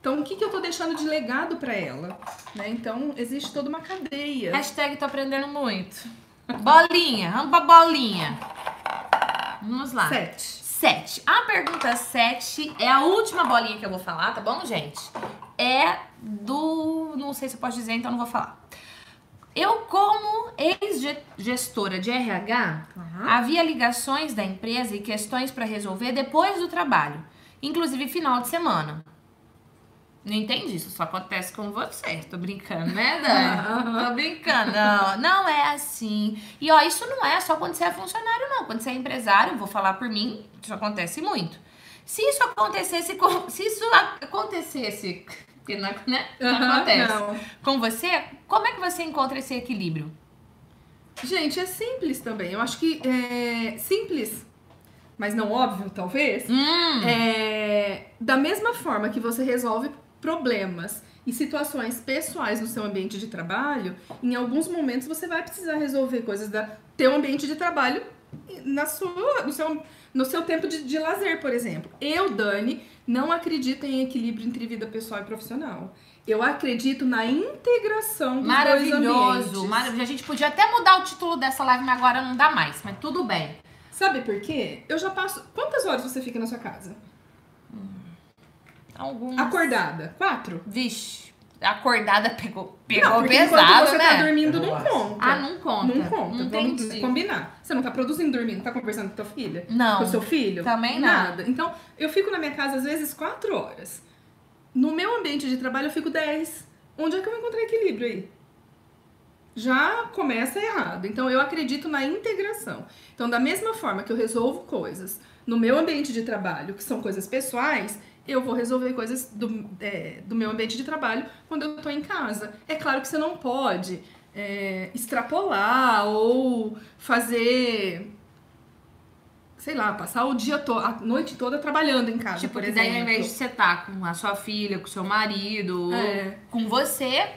Então, o que, que eu tô deixando de legado para ela? Né? Então, existe toda uma cadeia. Hashtag tô aprendendo muito. Bolinha, vamos pra bolinha. Vamos lá. Sete. Sete. A pergunta sete é a última bolinha que eu vou falar, tá bom, gente? É do. Não sei se eu posso dizer, então não vou falar. Eu, como ex-gestora de RH, Uhum. havia ligações da empresa e questões para resolver depois do trabalho, inclusive final de semana. Não entende isso, só acontece com você. Tô brincando, né, Dani? Tô brincando. Não, não é assim. E ó, isso não é só quando você é funcionário, não. Quando você é empresário, vou falar por mim, isso acontece muito. Se isso acontecesse com. Se isso acontecesse. Que não, né? não acontece. não. Com você, como é que você encontra esse equilíbrio? Gente, é simples também. Eu acho que é simples, mas não óbvio, talvez. Hum, É, da mesma forma que você resolve problemas e situações pessoais no seu ambiente de trabalho, em alguns momentos você vai precisar resolver coisas da teu ambiente de trabalho na sua, no, seu, no seu tempo de, de lazer, por exemplo. Eu, Dani, não acredito em equilíbrio entre vida pessoal e profissional. Eu acredito na integração dos dois maravilhoso, ambientes. maravilhoso. A gente podia até mudar o título dessa live, mas agora não dá mais. Mas tudo bem. Sabe por quê? Eu já passo. Quantas horas você fica na sua casa? Acordada? Quatro? Vixe, acordada pegou, pegou não, pesado, você né? tá dormindo, não conta. Ah, não conta. Não conta. Não Vamos entendi. combinar. Você não tá produzindo dormindo, tá conversando com tua filha? Não. Com o seu filho? Também não. Nada. Então, eu fico na minha casa, às vezes, quatro horas. No meu ambiente de trabalho, eu fico dez. Onde é que eu vou encontrar equilíbrio aí? Já começa errado. Então, eu acredito na integração. Então, da mesma forma que eu resolvo coisas no meu ambiente de trabalho, que são coisas pessoais, eu vou resolver coisas do, é, do meu ambiente de trabalho quando eu tô em casa. É claro que você não pode é, extrapolar ou fazer, sei lá, passar o dia todo, a noite toda trabalhando em casa, Tipo, por exemplo. daí ao invés de você tá com a sua filha, com o seu marido, É. com você,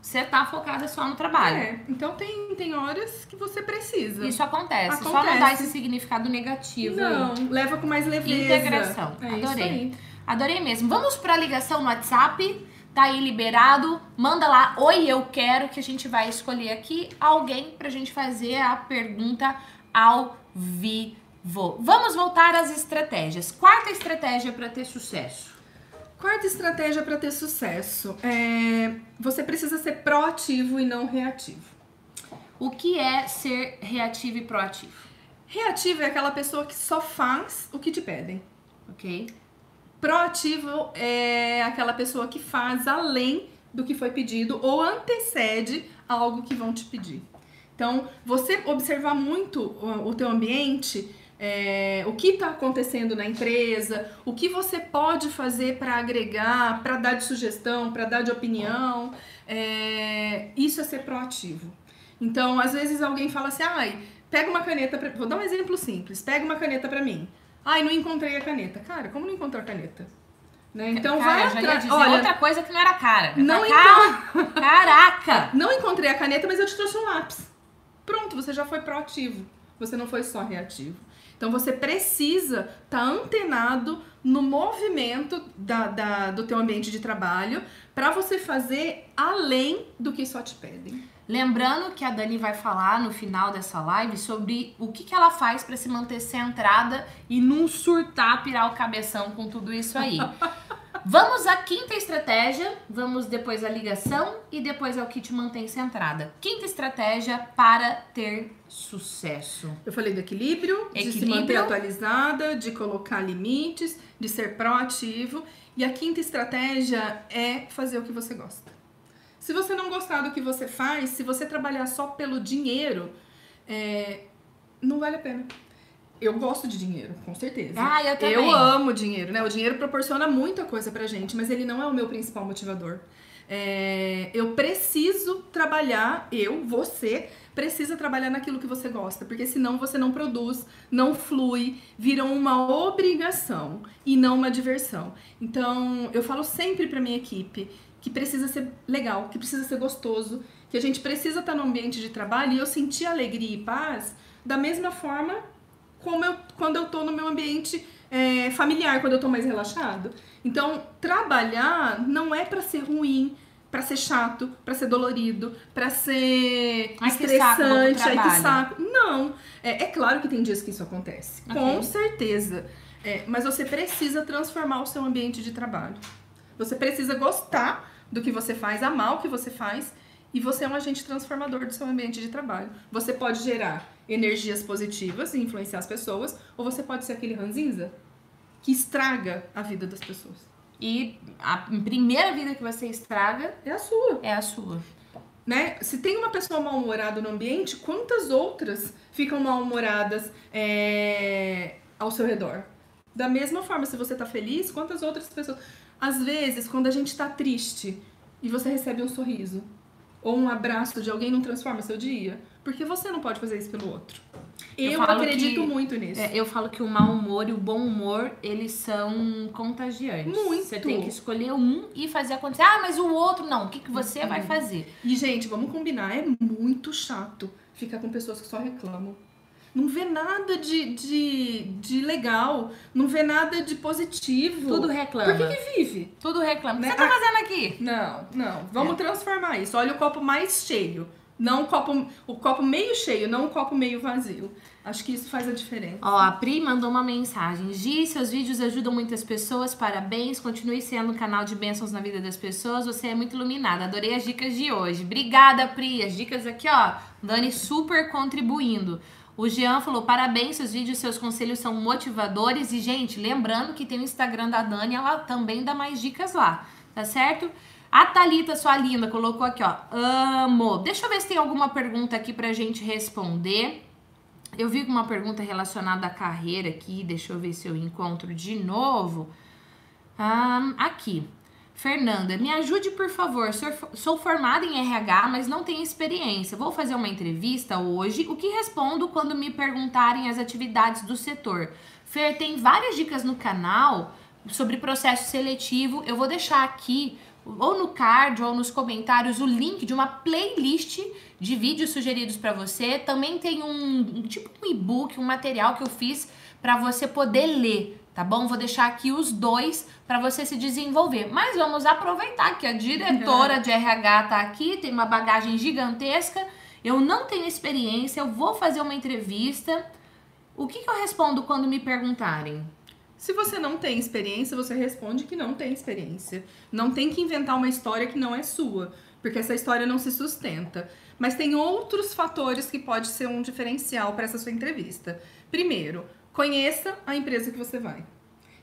você tá focada só no trabalho. É, então tem, tem horas que você precisa. Isso acontece. Só não Acontece. dá esse significado negativo. Não, leva com mais leveza. Integração. É isso Adorei. aí. Adorei mesmo. Vamos pra ligação no WhatsApp. Tá aí liberado. Manda lá, oi, eu quero, que a gente vai escolher aqui alguém pra gente fazer a pergunta ao vivo. Vamos voltar às estratégias. Quarta estratégia pra ter sucesso. Quarta estratégia para ter sucesso é você precisa ser proativo e não reativo. O que é ser reativo e proativo? Reativo é aquela pessoa que só faz o que te pedem. Ok? Proativo é aquela pessoa que faz além do que foi pedido ou antecede algo que vão te pedir. Então, você observar muito o, teu ambiente, é, o que está acontecendo na empresa, o que você pode fazer para agregar, para dar de sugestão, para dar de opinião, é, isso é ser proativo. Então, às vezes alguém fala assim, ai, pega uma caneta, pra... vou dar um exemplo simples, pega uma caneta para mim. Ai, não encontrei a caneta. Cara, como não encontrou a caneta? Né? Então Cara, vai eu já ia atrás. dizer Olha, outra coisa que não era cara. Não Cara- Caraca! não encontrei a caneta, mas eu te trouxe um lápis. Pronto, você já foi proativo. Você não foi só reativo. Então você precisa estar antenado no movimento da, da- do teu ambiente de trabalho para você fazer além do que só te pedem. Lembrando que a Dani vai falar no final dessa live sobre o que, que ela faz pra se manter centrada e não surtar, pirar o cabeção com tudo isso aí. Vamos à quinta estratégia, vamos depois à ligação e depois ao que te mantém centrada. Quinta estratégia para ter sucesso. Eu falei do equilíbrio, de se Equilíbrio. manter atualizada, de colocar limites, de ser proativo. E a quinta estratégia é fazer o que você gosta. Se você não gostar do que você faz, se você trabalhar só pelo dinheiro, é, não vale a pena. Eu gosto de dinheiro, com certeza. Ah, eu também. Eu amo dinheiro, né? O dinheiro proporciona muita coisa pra gente, mas ele não é o meu principal motivador. É, eu preciso trabalhar, eu, você, precisa trabalhar naquilo que você gosta, porque senão você não produz, não flui, vira uma obrigação e não uma diversão. Então, eu falo sempre pra minha equipe que precisa ser legal, que precisa ser gostoso, que a gente precisa estar no ambiente de trabalho e eu sentir alegria e paz da mesma forma como eu, quando eu tô no meu ambiente é, familiar quando eu tô mais relaxado. Então, trabalhar não é para ser ruim, para ser chato, para ser dolorido, para ser Ai, que saco, estressante, ai que saco. Não. É, é claro que tem dias que isso acontece. Ok. Com certeza. É, mas você precisa transformar o seu ambiente de trabalho. Você precisa gostar do que você faz, amar o que você faz. E você é um agente transformador do seu ambiente de trabalho. Você pode gerar energias positivas e influenciar as pessoas, ou você pode ser aquele ranzinza que estraga a vida das pessoas. E a primeira vida que você estraga É a sua. é a sua. né? Se tem uma pessoa mal-humorada no ambiente, quantas outras ficam mal-humoradas é, ao seu redor? Da mesma forma, se você tá feliz, quantas outras pessoas. Às vezes, quando a gente tá triste e você recebe um sorriso ou um abraço de alguém, não transforma seu dia? Porque você não pode fazer isso pelo outro. Eu Eu, acredito que- muito nisso. É, eu falo que o mau humor e o bom humor, eles são contagiantes. Muito. Você tem que escolher um e fazer acontecer. Ah, mas o outro não. O que, que você vai fazer? E, gente, vamos combinar, é muito chato ficar com pessoas que só reclamam. Não vê nada de, de, de legal, não vê nada de positivo. Tudo reclama. Por que, que vive? Tudo reclama. O que Né? você tá Ah. fazendo aqui? Não, não. Vamos transformar isso. Olha o copo mais cheio. Não o copo, o copo meio cheio, não o copo meio vazio. Acho que isso faz a diferença. Ó, a Pri mandou uma mensagem. Gi, seus vídeos ajudam muitas pessoas, parabéns. Continue sendo um canal de bênçãos na vida das pessoas. Você é muito iluminada. Adorei as dicas de hoje. Obrigada, Pri. As dicas aqui, ó. Dani super contribuindo. O Jean falou: parabéns, seus vídeos, seus conselhos são motivadores. E, gente, lembrando que tem o Instagram da Dani, ela também dá mais dicas lá, tá certo? A Thalita, sua linda, colocou aqui, ó. Amo. Deixa eu ver se tem alguma pergunta aqui pra gente responder. Eu vi uma pergunta relacionada à carreira aqui, deixa eu ver se eu encontro de novo. Ah, aqui. Fernanda, me ajude, por favor. Sou, formada em RH, mas não tenho experiência. Vou fazer uma entrevista hoje. O que respondo quando me perguntarem as atividades do setor? Fer, tem várias dicas no canal sobre processo seletivo. Eu vou deixar aqui, ou no card, ou nos comentários, o link de uma playlist de vídeos sugeridos para você. Também tem um tipo um e-book, um material que eu fiz para você poder ler, tá bom? Vou deixar aqui os dois para você se desenvolver. Mas vamos aproveitar que a diretora de RH tá aqui, tem uma bagagem gigantesca. Eu não tenho experiência, eu vou fazer uma entrevista. O que, que eu respondo quando me perguntarem? Se você não tem experiência, você responde que não tem experiência. Não tem que inventar uma história que não é sua, porque essa história não se sustenta. Mas tem outros fatores que pode ser um diferencial para essa sua entrevista. Primeiro, conheça a empresa que você vai.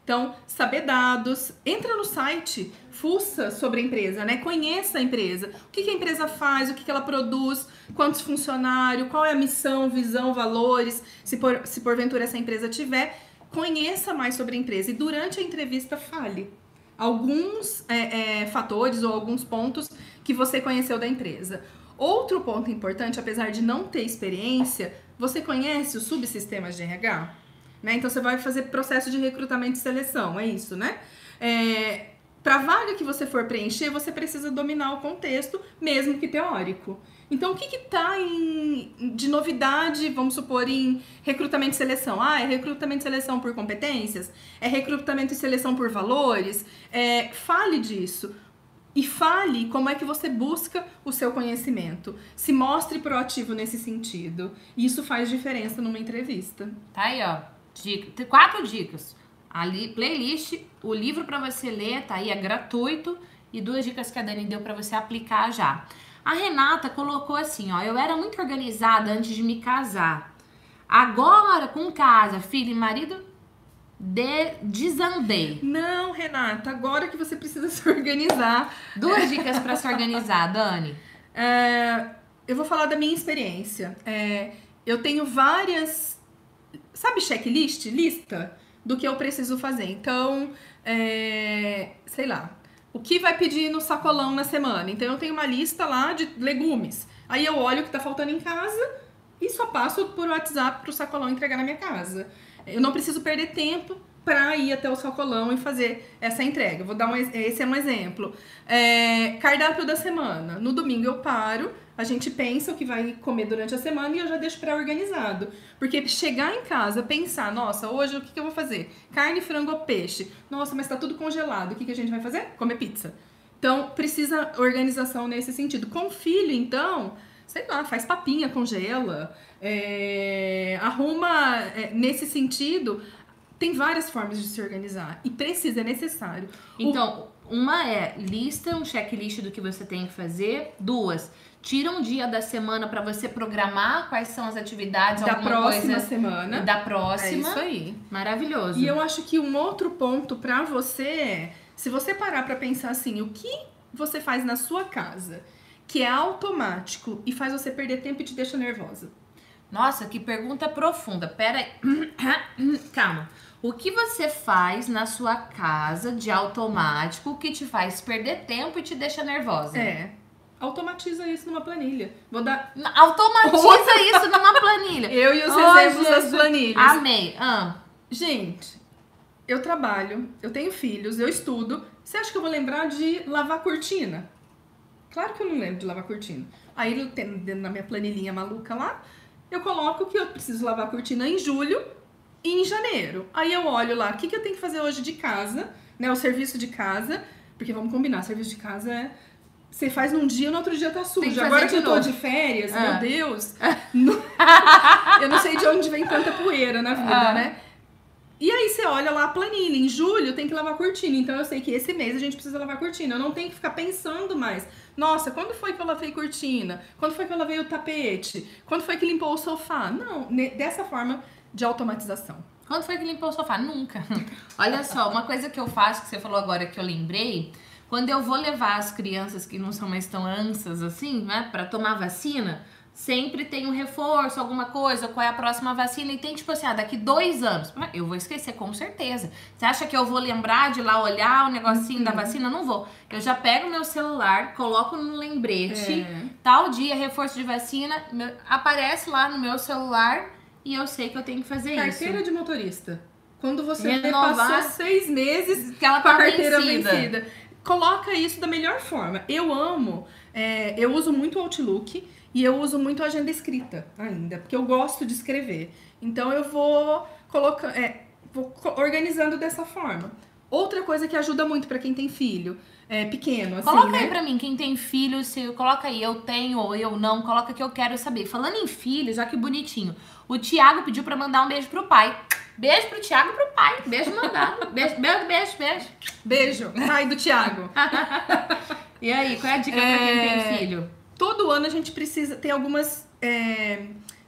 Então, saber dados, entra no site, fuça sobre a empresa, né? Conheça a empresa. O que, que a empresa faz, o que, que ela produz, quantos funcionários, qual é a missão, visão, valores, se, por, se porventura essa empresa tiver. Conheça mais sobre a empresa e durante a entrevista fale alguns é, é, fatores ou alguns pontos que você conheceu da empresa. Outro ponto importante, apesar de não ter experiência, você conhece os subsistemas de RH? Né? Então você vai fazer processo de recrutamento e seleção, é isso, né? É, para a vaga que você for preencher, você precisa dominar o contexto, mesmo que teórico. Então, o que está de novidade, vamos supor, em recrutamento e seleção? Ah, é recrutamento e seleção por competências? É recrutamento e seleção por valores? É, fale disso. E fale como é que você busca o seu conhecimento. Se mostre proativo nesse sentido. Isso faz diferença numa entrevista. Tá aí, ó. Dica, tem quatro dicas. A li- playlist, o livro para você ler, tá aí, é gratuito. E duas dicas que a Dani deu para você aplicar já. A Renata colocou assim, ó. Eu era muito organizada antes de me casar. Agora, com casa, filho e marido, de, desandei. Não, Renata, agora que você precisa se organizar. Duas dicas para se organizar, Dani. É, eu vou falar da minha experiência. É, eu tenho várias. Sabe, checklist? Lista do que eu preciso fazer. Então, é, sei lá. O que vai pedir no sacolão na semana? Então, eu tenho uma lista lá de legumes. Aí eu olho o que tá faltando em casa e só passo por WhatsApp pro sacolão entregar na minha casa. Eu não preciso perder tempo para ir até o sacolão e fazer essa entrega. Vou dar um, esse é um exemplo. É, cardápio da semana. No domingo eu paro, a gente pensa o que vai comer durante a semana e eu já deixo pré-organizado. Porque chegar em casa, pensar, nossa, hoje o que, que eu vou fazer? Carne, frango ou peixe? Nossa, mas tá tudo congelado. O que, que a gente vai fazer? Comer pizza. Então, precisa organização nesse sentido. Com filho, então, sei lá, faz papinha, congela, é, arruma é, nesse sentido. Tem várias formas de se organizar e precisa, é necessário. Então, uma é lista, um checklist do que você tem que fazer. Duas, tira um dia da semana para você programar quais são as atividades da próxima coisa semana. Da próxima. É isso aí. Maravilhoso. E eu acho que um outro ponto para você é, se você parar para pensar assim, o que você faz na sua casa que é automático e faz você perder tempo e te deixa nervosa? Nossa, que pergunta profunda. Pera aí. Calma. O que você faz na sua casa de automático que te faz perder tempo e te deixa nervosa? É. Automatiza isso numa planilha. Vou dar. Automatiza isso numa planilha. Eu e os Oh, exemplos das Jesus. planilhas. Amei. Ah, Gente, eu trabalho, eu tenho filhos, eu estudo. Você acha que eu vou lembrar de lavar cortina? Claro que eu não lembro de lavar cortina. Aí eu tenho dentro da minha planilhinha maluca lá, eu coloco que eu preciso lavar cortina em julho e em janeiro. Aí eu olho lá, o que, que eu tenho que fazer hoje de casa, né? O serviço de casa, porque vamos combinar, serviço de casa é. Você faz num dia, no outro dia tá sujo. Agora que eu tô novo. de férias, Ah. meu Deus. não- eu não sei de onde vem tanta poeira na vida, Ah. né? E aí você olha lá a planilha, em julho tem que lavar cortina, então eu sei que esse mês a gente precisa lavar cortina. Eu não tenho que ficar pensando mais. Nossa, quando foi que eu lavei cortina? Quando foi que eu lavei o tapete? Quando foi que limpou o sofá? Não, dessa forma de automatização. Quando foi que limpou o sofá? Nunca. Olha só, uma coisa que eu faço, que você falou agora que eu lembrei, quando eu vou levar as crianças que não são mais tão ansas assim, né, pra tomar vacina, sempre tem um reforço, alguma coisa, qual é a próxima vacina, e tem tipo assim, ah, daqui dois anos. Mas Eu vou esquecer, com certeza. Você acha que eu vou lembrar de lá olhar o negocinho da vacina? Não vou. Eu já pego meu celular, coloco no lembrete, É. tal dia, reforço de vacina, meu- aparece lá no meu celular e eu sei que eu tenho que fazer isso. Carteira de motorista. Quando você Renovar. passou seis meses Que ela com a tá carteira vencida. vencida. Coloca isso da melhor forma. Eu amo, é, eu uso muito o Outlook e eu uso muito a agenda escrita ainda, porque eu gosto de escrever. Então eu vou colocando, é, vou organizando dessa forma. Outra coisa que ajuda muito pra quem tem filho, é pequeno, assim, Coloca né? aí pra mim, quem tem filho, se coloca aí, eu tenho ou eu não, coloca que eu quero saber. Falando em filhos, olha que bonitinho. O Thiago pediu pra mandar um beijo pro pai. Beijo pro Thiago e pro pai. Beijo mandado. beijo, beijo, beijo, beijo. Beijo, pai do Thiago. E aí, qual é a dica pra quem É, tem filho? todo ano a gente precisa tem algumas é,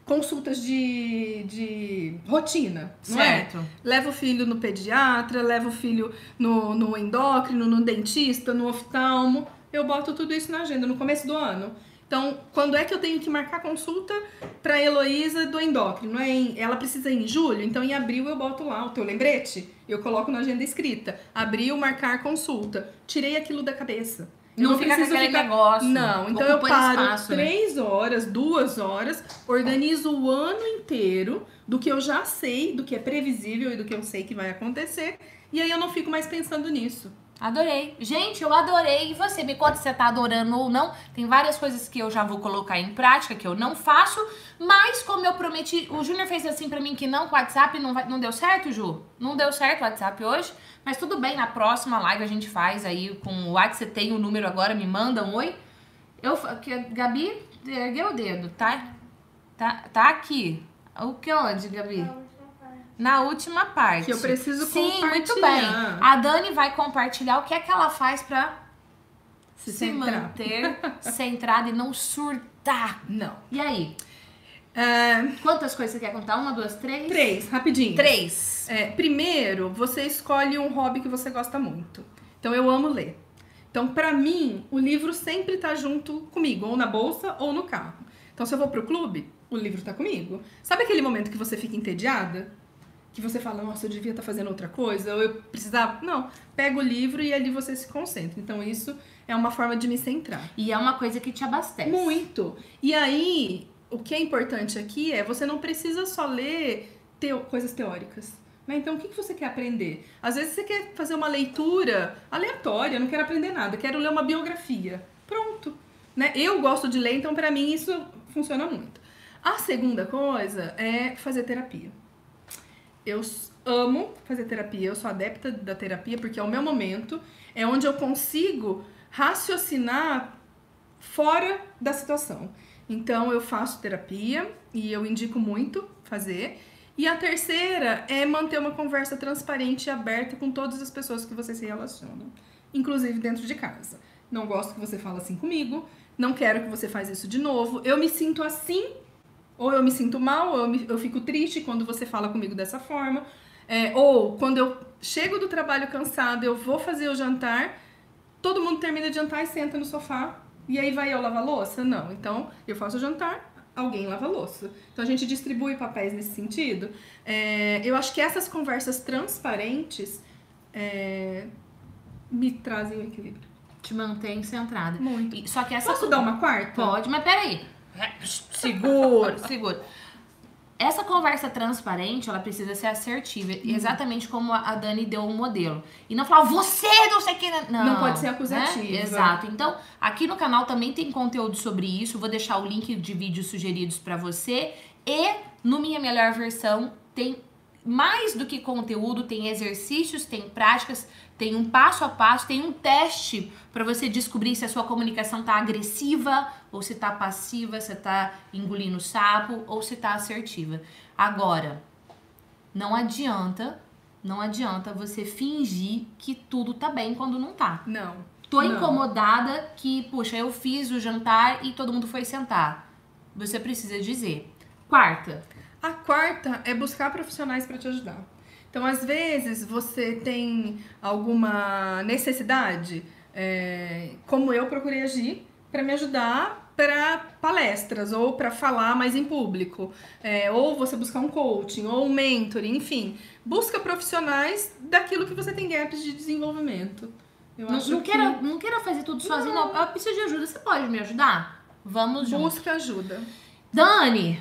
consultas de, de rotina, é? Certo. Leva o filho no pediatra, leva o filho no, no endócrino, no dentista, no oftalmo. Eu boto tudo isso na agenda no começo do ano. Então, quando é que eu tenho que marcar consulta pra Heloísa do endócrino? É em- ela precisa ir em julho, então em abril eu boto lá o teu lembrete, eu coloco na agenda escrita. Abril, marcar consulta. Tirei aquilo da cabeça. Eu Não, fica com preciso ficar- negócio. Não, então eu paro espaço, né? três horas, duas horas, organizo o ano inteiro do que eu já sei, do que é previsível e do que eu sei que vai acontecer. E aí eu não fico mais pensando nisso. Adorei. Gente, eu adorei. E você, me conta se você tá adorando ou não. Tem várias coisas que eu já vou colocar em prática, que eu não faço. Mas, como eu prometi, o Júnior fez assim pra mim que não, com o WhatsApp não, vai, não deu certo, Ju? Não deu certo o WhatsApp hoje. Mas tudo bem, na próxima live a gente faz aí com o WhatsApp. Você tem o número agora, me manda um oi. Eu, que, Gabi, ergueu o dedo, tá? Tá, tá aqui. O que onde, Gabi? Na última parte. Que eu preciso Sim, muito bem. compartilhar. A Dani vai compartilhar o que é que ela faz pra se, centrar. manter centrada e não surtar. Não. E aí? É, Quantas coisas você quer contar? Uma, duas, três? três, rapidinho. Três. É, primeiro, você escolhe um hobby que você gosta muito. Então, eu amo ler. Então, pra mim, o livro sempre tá junto comigo, ou na bolsa ou no carro. Então, se eu vou pro clube, o livro tá comigo. Sabe aquele momento que você fica entediada? Que você fala, nossa, eu devia estar fazendo outra coisa, ou eu precisava. Não, pega o livro e ali você se concentra. Então, isso é uma forma de me centrar. E é uma coisa que te abastece. Muito. E aí, o que é importante aqui é você não precisa só ler teo- coisas teóricas. né? Então, o que que você quer aprender? Às vezes você quer fazer uma leitura aleatória, não quero aprender nada, quero ler uma biografia. Pronto. né? Eu gosto de ler, então para mim isso funciona muito. A segunda coisa é fazer terapia. Eu amo fazer terapia, eu sou adepta da terapia porque é o meu momento, é onde eu consigo raciocinar fora da situação. Então eu faço terapia e eu indico muito fazer. E a terceira é manter uma conversa transparente e aberta com todas as pessoas que você se relaciona, inclusive dentro de casa. Não gosto que você fale assim comigo, não quero que você faça isso de novo. Eu me sinto assim, ou eu me sinto mal, ou eu, me, eu fico triste quando você fala comigo dessa forma. É, ou quando eu chego do trabalho cansado, eu vou fazer o jantar, todo mundo termina de jantar e senta no sofá. E aí vai eu lavar louça? Não. Então, eu faço o jantar, alguém lava louça. Então a gente distribui papéis nesse sentido. É, eu acho que essas conversas transparentes é, me trazem o equilíbrio. Te mantém centrada. Muito. E- só que essa Posso dar uma quarta? Pode, mas peraí. Segura, segura. Essa conversa transparente, ela precisa ser assertiva. Uhum. Exatamente como a Dani deu um modelo. E não falar, você não sei o que. Não, Não pode ser né? acusativa. Exato. Então, aqui no canal também tem conteúdo sobre isso. Vou deixar o link de vídeos sugeridos pra você. E no Minha Melhor Versão tem mais do que conteúdo, tem exercícios, tem práticas, tem um passo a passo, tem um teste pra você descobrir se a sua comunicação tá agressiva ou se tá passiva, se tá engolindo sapo ou se tá assertiva. Agora, não adianta, não adianta você fingir que tudo tá bem quando não tá. Não. Tô Não. incomodada que, puxa, eu fiz o jantar e todo mundo foi sentar. Você precisa dizer. Quarta, A quarta é buscar profissionais para te ajudar. Então, às vezes, você tem alguma necessidade, é, como eu procurei agir, para me ajudar para palestras ou para falar mais em público, É, ou você buscar um coaching ou um mentoring, enfim, busca profissionais daquilo que você tem gaps de desenvolvimento. Eu não, acho não que queira, não queira fazer tudo sozinho, não. Eu preciso de ajuda. Você pode me ajudar? Vamos juntos. busca ajuda. Dani,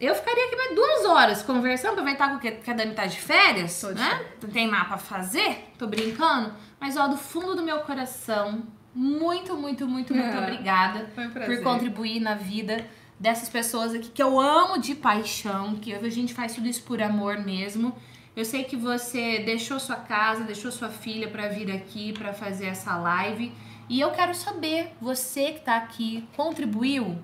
eu ficaria aqui mais duas horas conversando, aproveitar que que a Dani tá de férias, Tô né? Não tem nada pra fazer, tô brincando. Mas, ó, do fundo do meu coração, muito, muito, muito, muito É. obrigada um por contribuir na vida dessas pessoas aqui que eu amo de paixão, que a gente faz tudo isso por amor mesmo. Eu sei que você deixou sua casa, deixou sua filha pra vir aqui pra fazer essa live, e eu quero saber, você que tá aqui, contribuiu?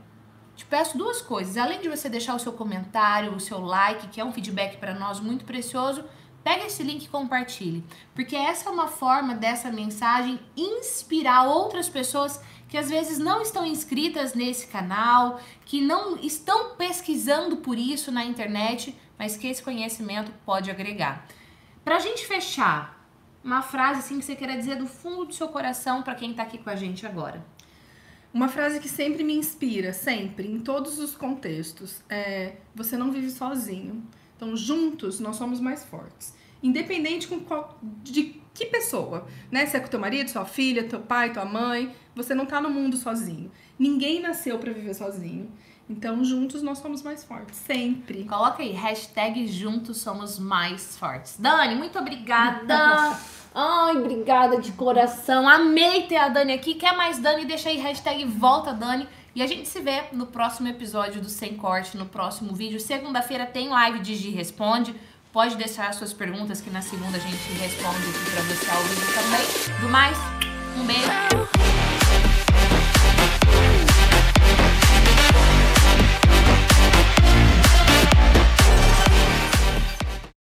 Te peço duas coisas. Além de você deixar o seu comentário, o seu like, que é um feedback para nós muito precioso, pega esse link e compartilhe. Porque essa é uma forma dessa mensagem inspirar outras pessoas que às vezes não estão inscritas nesse canal, que não estão pesquisando por isso na internet, mas que esse conhecimento pode agregar. Pra gente fechar, uma frase assim que você queira dizer do fundo do seu coração para quem tá aqui com a gente agora. Uma frase que sempre me inspira, sempre, em todos os contextos, é: você não vive sozinho. Então, juntos nós somos mais fortes. Independente com qual, de que pessoa, né? Se é com teu marido, sua filha, teu pai, tua mãe, você não tá no mundo sozinho. Ninguém nasceu para viver sozinho. Então, juntos nós somos mais fortes, sempre. Coloca aí, hashtag juntos somos mais fortes. Dani, muito obrigada. Ai, obrigada de coração. Amei ter a Dani aqui. Quer mais Dani? Deixa aí, hashtag volta Dani. E a gente se vê no próximo episódio do Sem Corte, no próximo vídeo. Segunda-feira tem live de Gi Responde. Pode deixar suas perguntas que na segunda a gente responde aqui pra você ao vivo também. Do mais, um beijo.